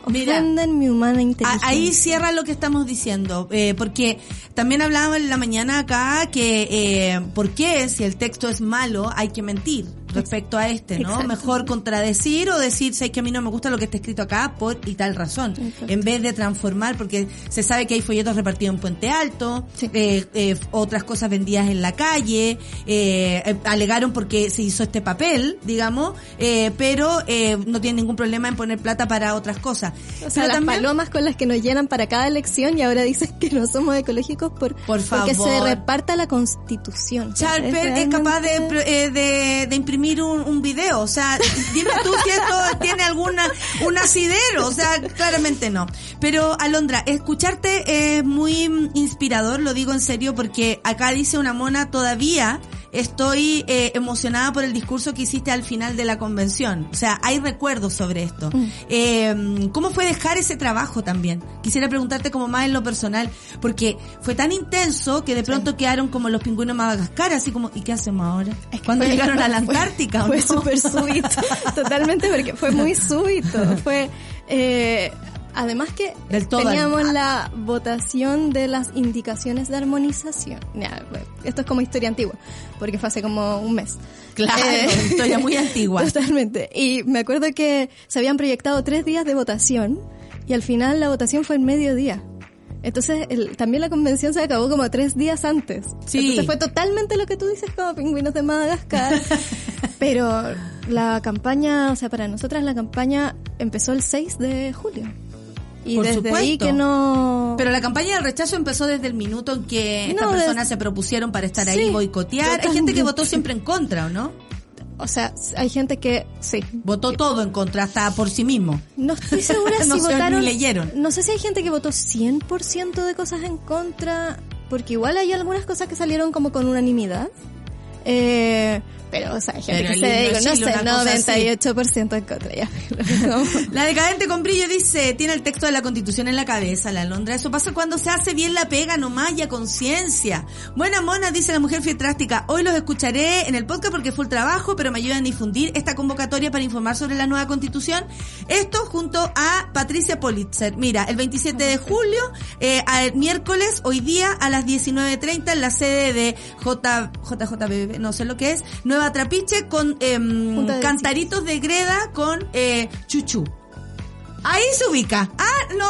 Mira, Ofenden mi humana inteligencia. Ahí cierra lo que estamos diciendo, eh, porque también hablábamos en la mañana acá que eh, por qué si el texto es malo hay que mentir. Respecto a este, ¿no? Exacto. Mejor contradecir o decir, sé que a mí no me gusta lo que está escrito acá por y tal razón. Exacto. En vez de transformar, porque se sabe que hay folletos repartidos en Puente Alto, Sí. eh, eh, otras cosas vendidas en la calle, eh, eh, alegaron porque se hizo este papel, digamos, eh, pero eh, no tienen ningún problema en poner plata para otras cosas. O sea, Pero las también- palomas con las que nos llenan para cada elección y ahora dicen que no somos ecológicos por, Por porque se favor. reparta la constitución. Charper es capaz de, de imprimir un, un video. O sea, dime tú si esto tiene alguna, un asidero. O sea, claramente no. Pero, Alondra, escucharte es muy inspirador, lo digo en serio, porque acá dice una mona todavía. Estoy eh, emocionada por el discurso que hiciste al final de la convención. O sea, hay recuerdos sobre esto. Eh, ¿Cómo fue dejar ese trabajo también? Quisiera preguntarte como más en lo personal, porque fue tan intenso que de pronto quedaron como los pingüinos de Madagascar, así como, ¿y qué hacemos ahora? Es que ¿Cuándo fue- llegaron a la fue- Antártica? o Fue no? súper súbito, totalmente, porque fue muy súbito. Fue, eh, además que Del todo teníamos al- la votación de las indicaciones de armonización. Ya, esto es como historia antigua, porque fue hace como un mes. Claro, Eh, historia muy antigua. Totalmente. Y me acuerdo que se habían proyectado tres días de votación y al final la votación fue en mediodía. Entonces, el- también la convención se acabó como tres días antes. Sí. Entonces fue totalmente lo que tú dices como pingüinos de Madagascar. Pero la campaña, o sea, para nosotras la campaña empezó el 6 de julio. Y Por desde supuesto. ahí que no... Pero la campaña del rechazo empezó desde el minuto en que estas personas se propusieron para estar ahí boicotear. Hay gente que votó siempre en contra, ¿o no? O sea, hay gente que sí. Votó todo en contra, hasta por sí mismo. No estoy segura No si ni votaron. leyeron. No sé si hay gente que votó 100% de cosas en contra, porque igual hay algunas cosas que salieron como con unanimidad. Eh, pero, o sea, hay gente Pero que se digo, no sé, una cosa así. 98% en contra. Ya, La decadente con brillo dice, tiene el texto de la constitución en la cabeza, la Londra. Eso pasa cuando se hace bien la pega nomás y a conciencia. Buena mona, dice la mujer fietrástica. Hoy los escucharé en el podcast porque fue el trabajo, pero me ayudan a difundir esta convocatoria para informar sobre la nueva constitución. Esto junto a Patricia Politzer. Mira, el 27 de julio, eh, a- miércoles, hoy día a las 19.30 en la sede de J, JJBB, no sé lo que es, Nueva Trapiche con de cantaritos de greda con eh, chuchú. Ahí se ubica. Ah, no.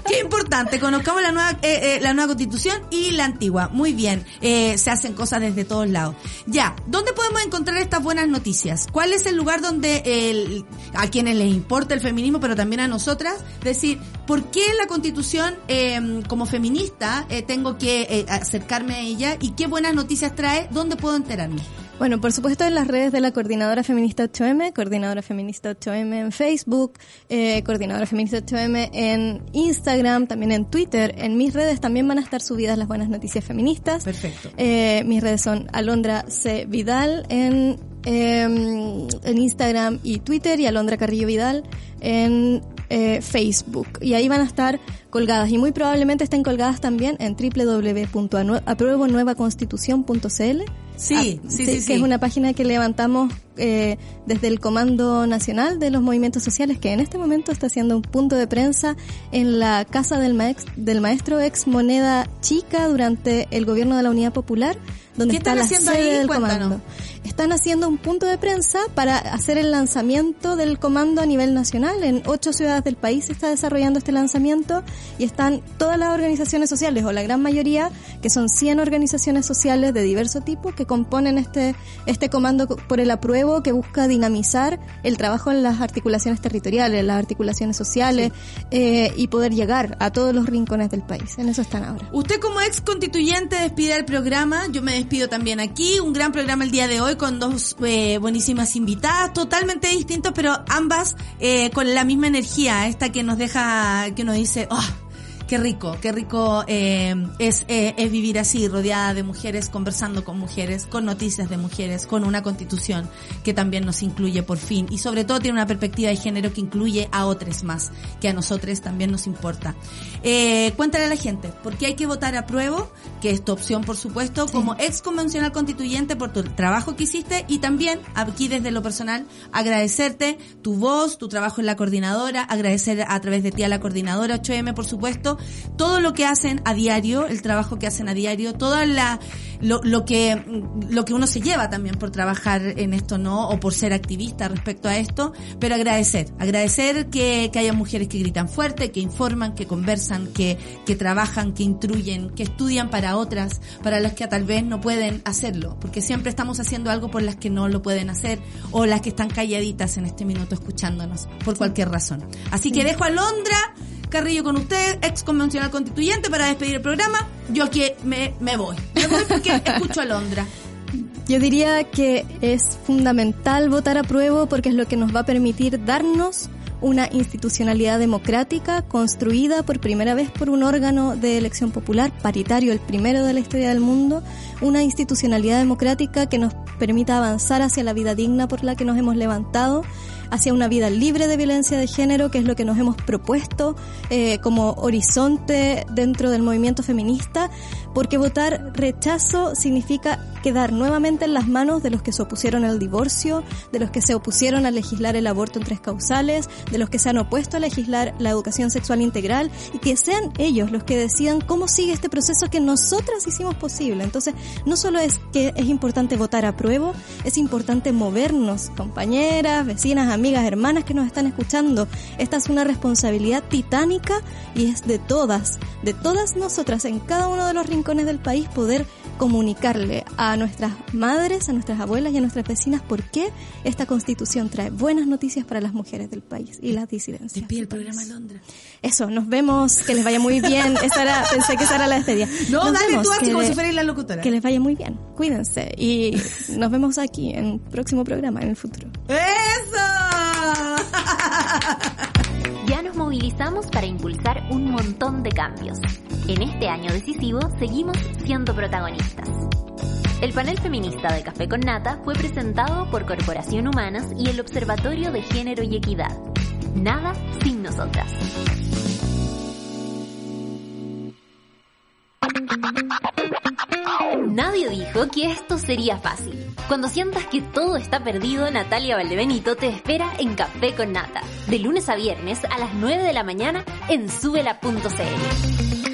Qué importante. Conozcamos la nueva, eh, eh, la nueva constitución y la antigua. Muy bien. Eh, se hacen cosas desde todos lados. Ya. ¿Dónde podemos encontrar estas buenas noticias? ¿Cuál es el lugar donde el, a quienes les importa el feminismo, pero también a nosotras, decir, ¿por qué la constitución, eh, como feminista, eh, tengo que eh, acercarme a ella y qué buenas noticias trae? ¿Dónde puedo enterarme? Bueno, por supuesto en las redes de la Coordinadora Feminista 8M, Coordinadora Feminista 8M en Facebook, eh, Coordinadora Feminista 8M en Instagram, también en Twitter. En mis redes también van a estar subidas las buenas noticias feministas. Perfecto. Eh, mis redes son Alondra C. Vidal en, eh, en Instagram y Twitter y Alondra Carrillo Vidal en eh, Facebook. Y ahí van a estar colgadas y muy probablemente estén colgadas también en www.apruebonuevaconstitución.cl. Sí, Ah, sí, sí, que sí. es una página que levantamos eh, desde el Comando Nacional de los Movimientos Sociales, que en este momento está haciendo un punto de prensa en la casa del, maex- del maestro ex moneda chica durante el gobierno de la Unidad Popular, donde ¿Qué está están la haciendo sede ahí? del Cuéntanos. comando. Están haciendo un punto de prensa para hacer el lanzamiento del comando a nivel nacional. En ocho ciudades del país se está desarrollando este lanzamiento y están todas las organizaciones sociales, o la gran mayoría, que son 100 organizaciones sociales de diverso tipo, que componen este, este comando por el apruebo que busca dinamizar el trabajo en las articulaciones territoriales, las articulaciones sociales eh, y poder llegar a todos los rincones del país. En eso están ahora. Usted como ex constituyente despide el programa, yo me despido también aquí, un gran programa el día de hoy con dos eh, buenísimas invitadas, totalmente distintos, pero ambas eh, con la misma energía, esta que nos deja, que nos dice, oh, Qué rico, qué rico eh, es, eh, es vivir así, rodeada de mujeres, conversando con mujeres, con noticias de mujeres, con una constitución que también nos incluye por fin y sobre todo tiene una perspectiva de género que incluye a otros más, que a nosotros también nos importa. Eh, cuéntale a la gente, ¿por qué hay que votar a prueba? Que es tu opción, por supuesto, como ex convencional constituyente por tu trabajo que hiciste y también aquí desde lo personal agradecerte tu voz, tu trabajo en la coordinadora, agradecer a través de ti a la coordinadora 8M, por supuesto, todo lo que hacen a diario, el trabajo que hacen a diario, toda la, lo, lo que, lo que uno se lleva también por trabajar en esto, ¿no? O por ser activista respecto a esto, pero agradecer, agradecer que, que haya mujeres que gritan fuerte, que informan, que conversan, que, que trabajan, que instruyen, que estudian para otras, para las que tal vez no pueden hacerlo, porque siempre estamos haciendo algo por las que no lo pueden hacer o las que están calladitas en este minuto escuchándonos por cualquier razón. Así que dejo a Londra Carrillo con usted, ex convencional constituyente, para despedir el programa. Yo aquí me, me voy. Me voy porque escucho a Londra. Yo diría que es fundamental votar a prueba porque es lo que nos va a permitir darnos una institucionalidad democrática construida por primera vez por un órgano de elección popular paritario, el primero de la historia del mundo, una institucionalidad democrática que nos permita avanzar hacia la vida digna por la que nos hemos levantado, hacia una vida libre de violencia de género, que es lo que nos hemos propuesto eh, como horizonte dentro del movimiento feminista, porque votar rechazo significa quedar nuevamente en las manos de los que se opusieron al divorcio, de los que se opusieron a legislar el aborto en tres causales, de los que se han opuesto a legislar la educación sexual integral y que sean ellos los que decidan cómo sigue este proceso que nosotras hicimos posible. Entonces, no solo es que es importante votar a prueba, es importante movernos, compañeras, vecinas, amigas, hermanas que nos están escuchando. Esta es una responsabilidad titánica y es de todas, de todas nosotras en cada uno de los rincones del país poder comunicarle a nuestras madres, a nuestras abuelas y a nuestras vecinas por qué esta constitución trae buenas noticias para las mujeres del país y las disidencias. Despide el programa país. Londra. Eso, nos vemos, que les vaya muy bien. Esa era, pensé que esa era la despedida. No, Nos dale vemos, tú así como le- si fueras la locutora. Que les vaya muy bien. Cuídense y nos vemos aquí en el próximo programa, en el futuro. ¡Eso! Ya nos movilizamos para impulsar un montón de cambios. En este año decisivo seguimos siendo protagonistas. El panel feminista de Café con Nata fue presentado por Corporación Humanas y el Observatorio de Género y Equidad. Nada sin nosotras. Nadie dijo que esto sería fácil. Cuando sientas que todo está perdido, Natalia Valdebenito te espera en Café con Nata, de lunes a viernes a las 9 de la mañana en subela.cl.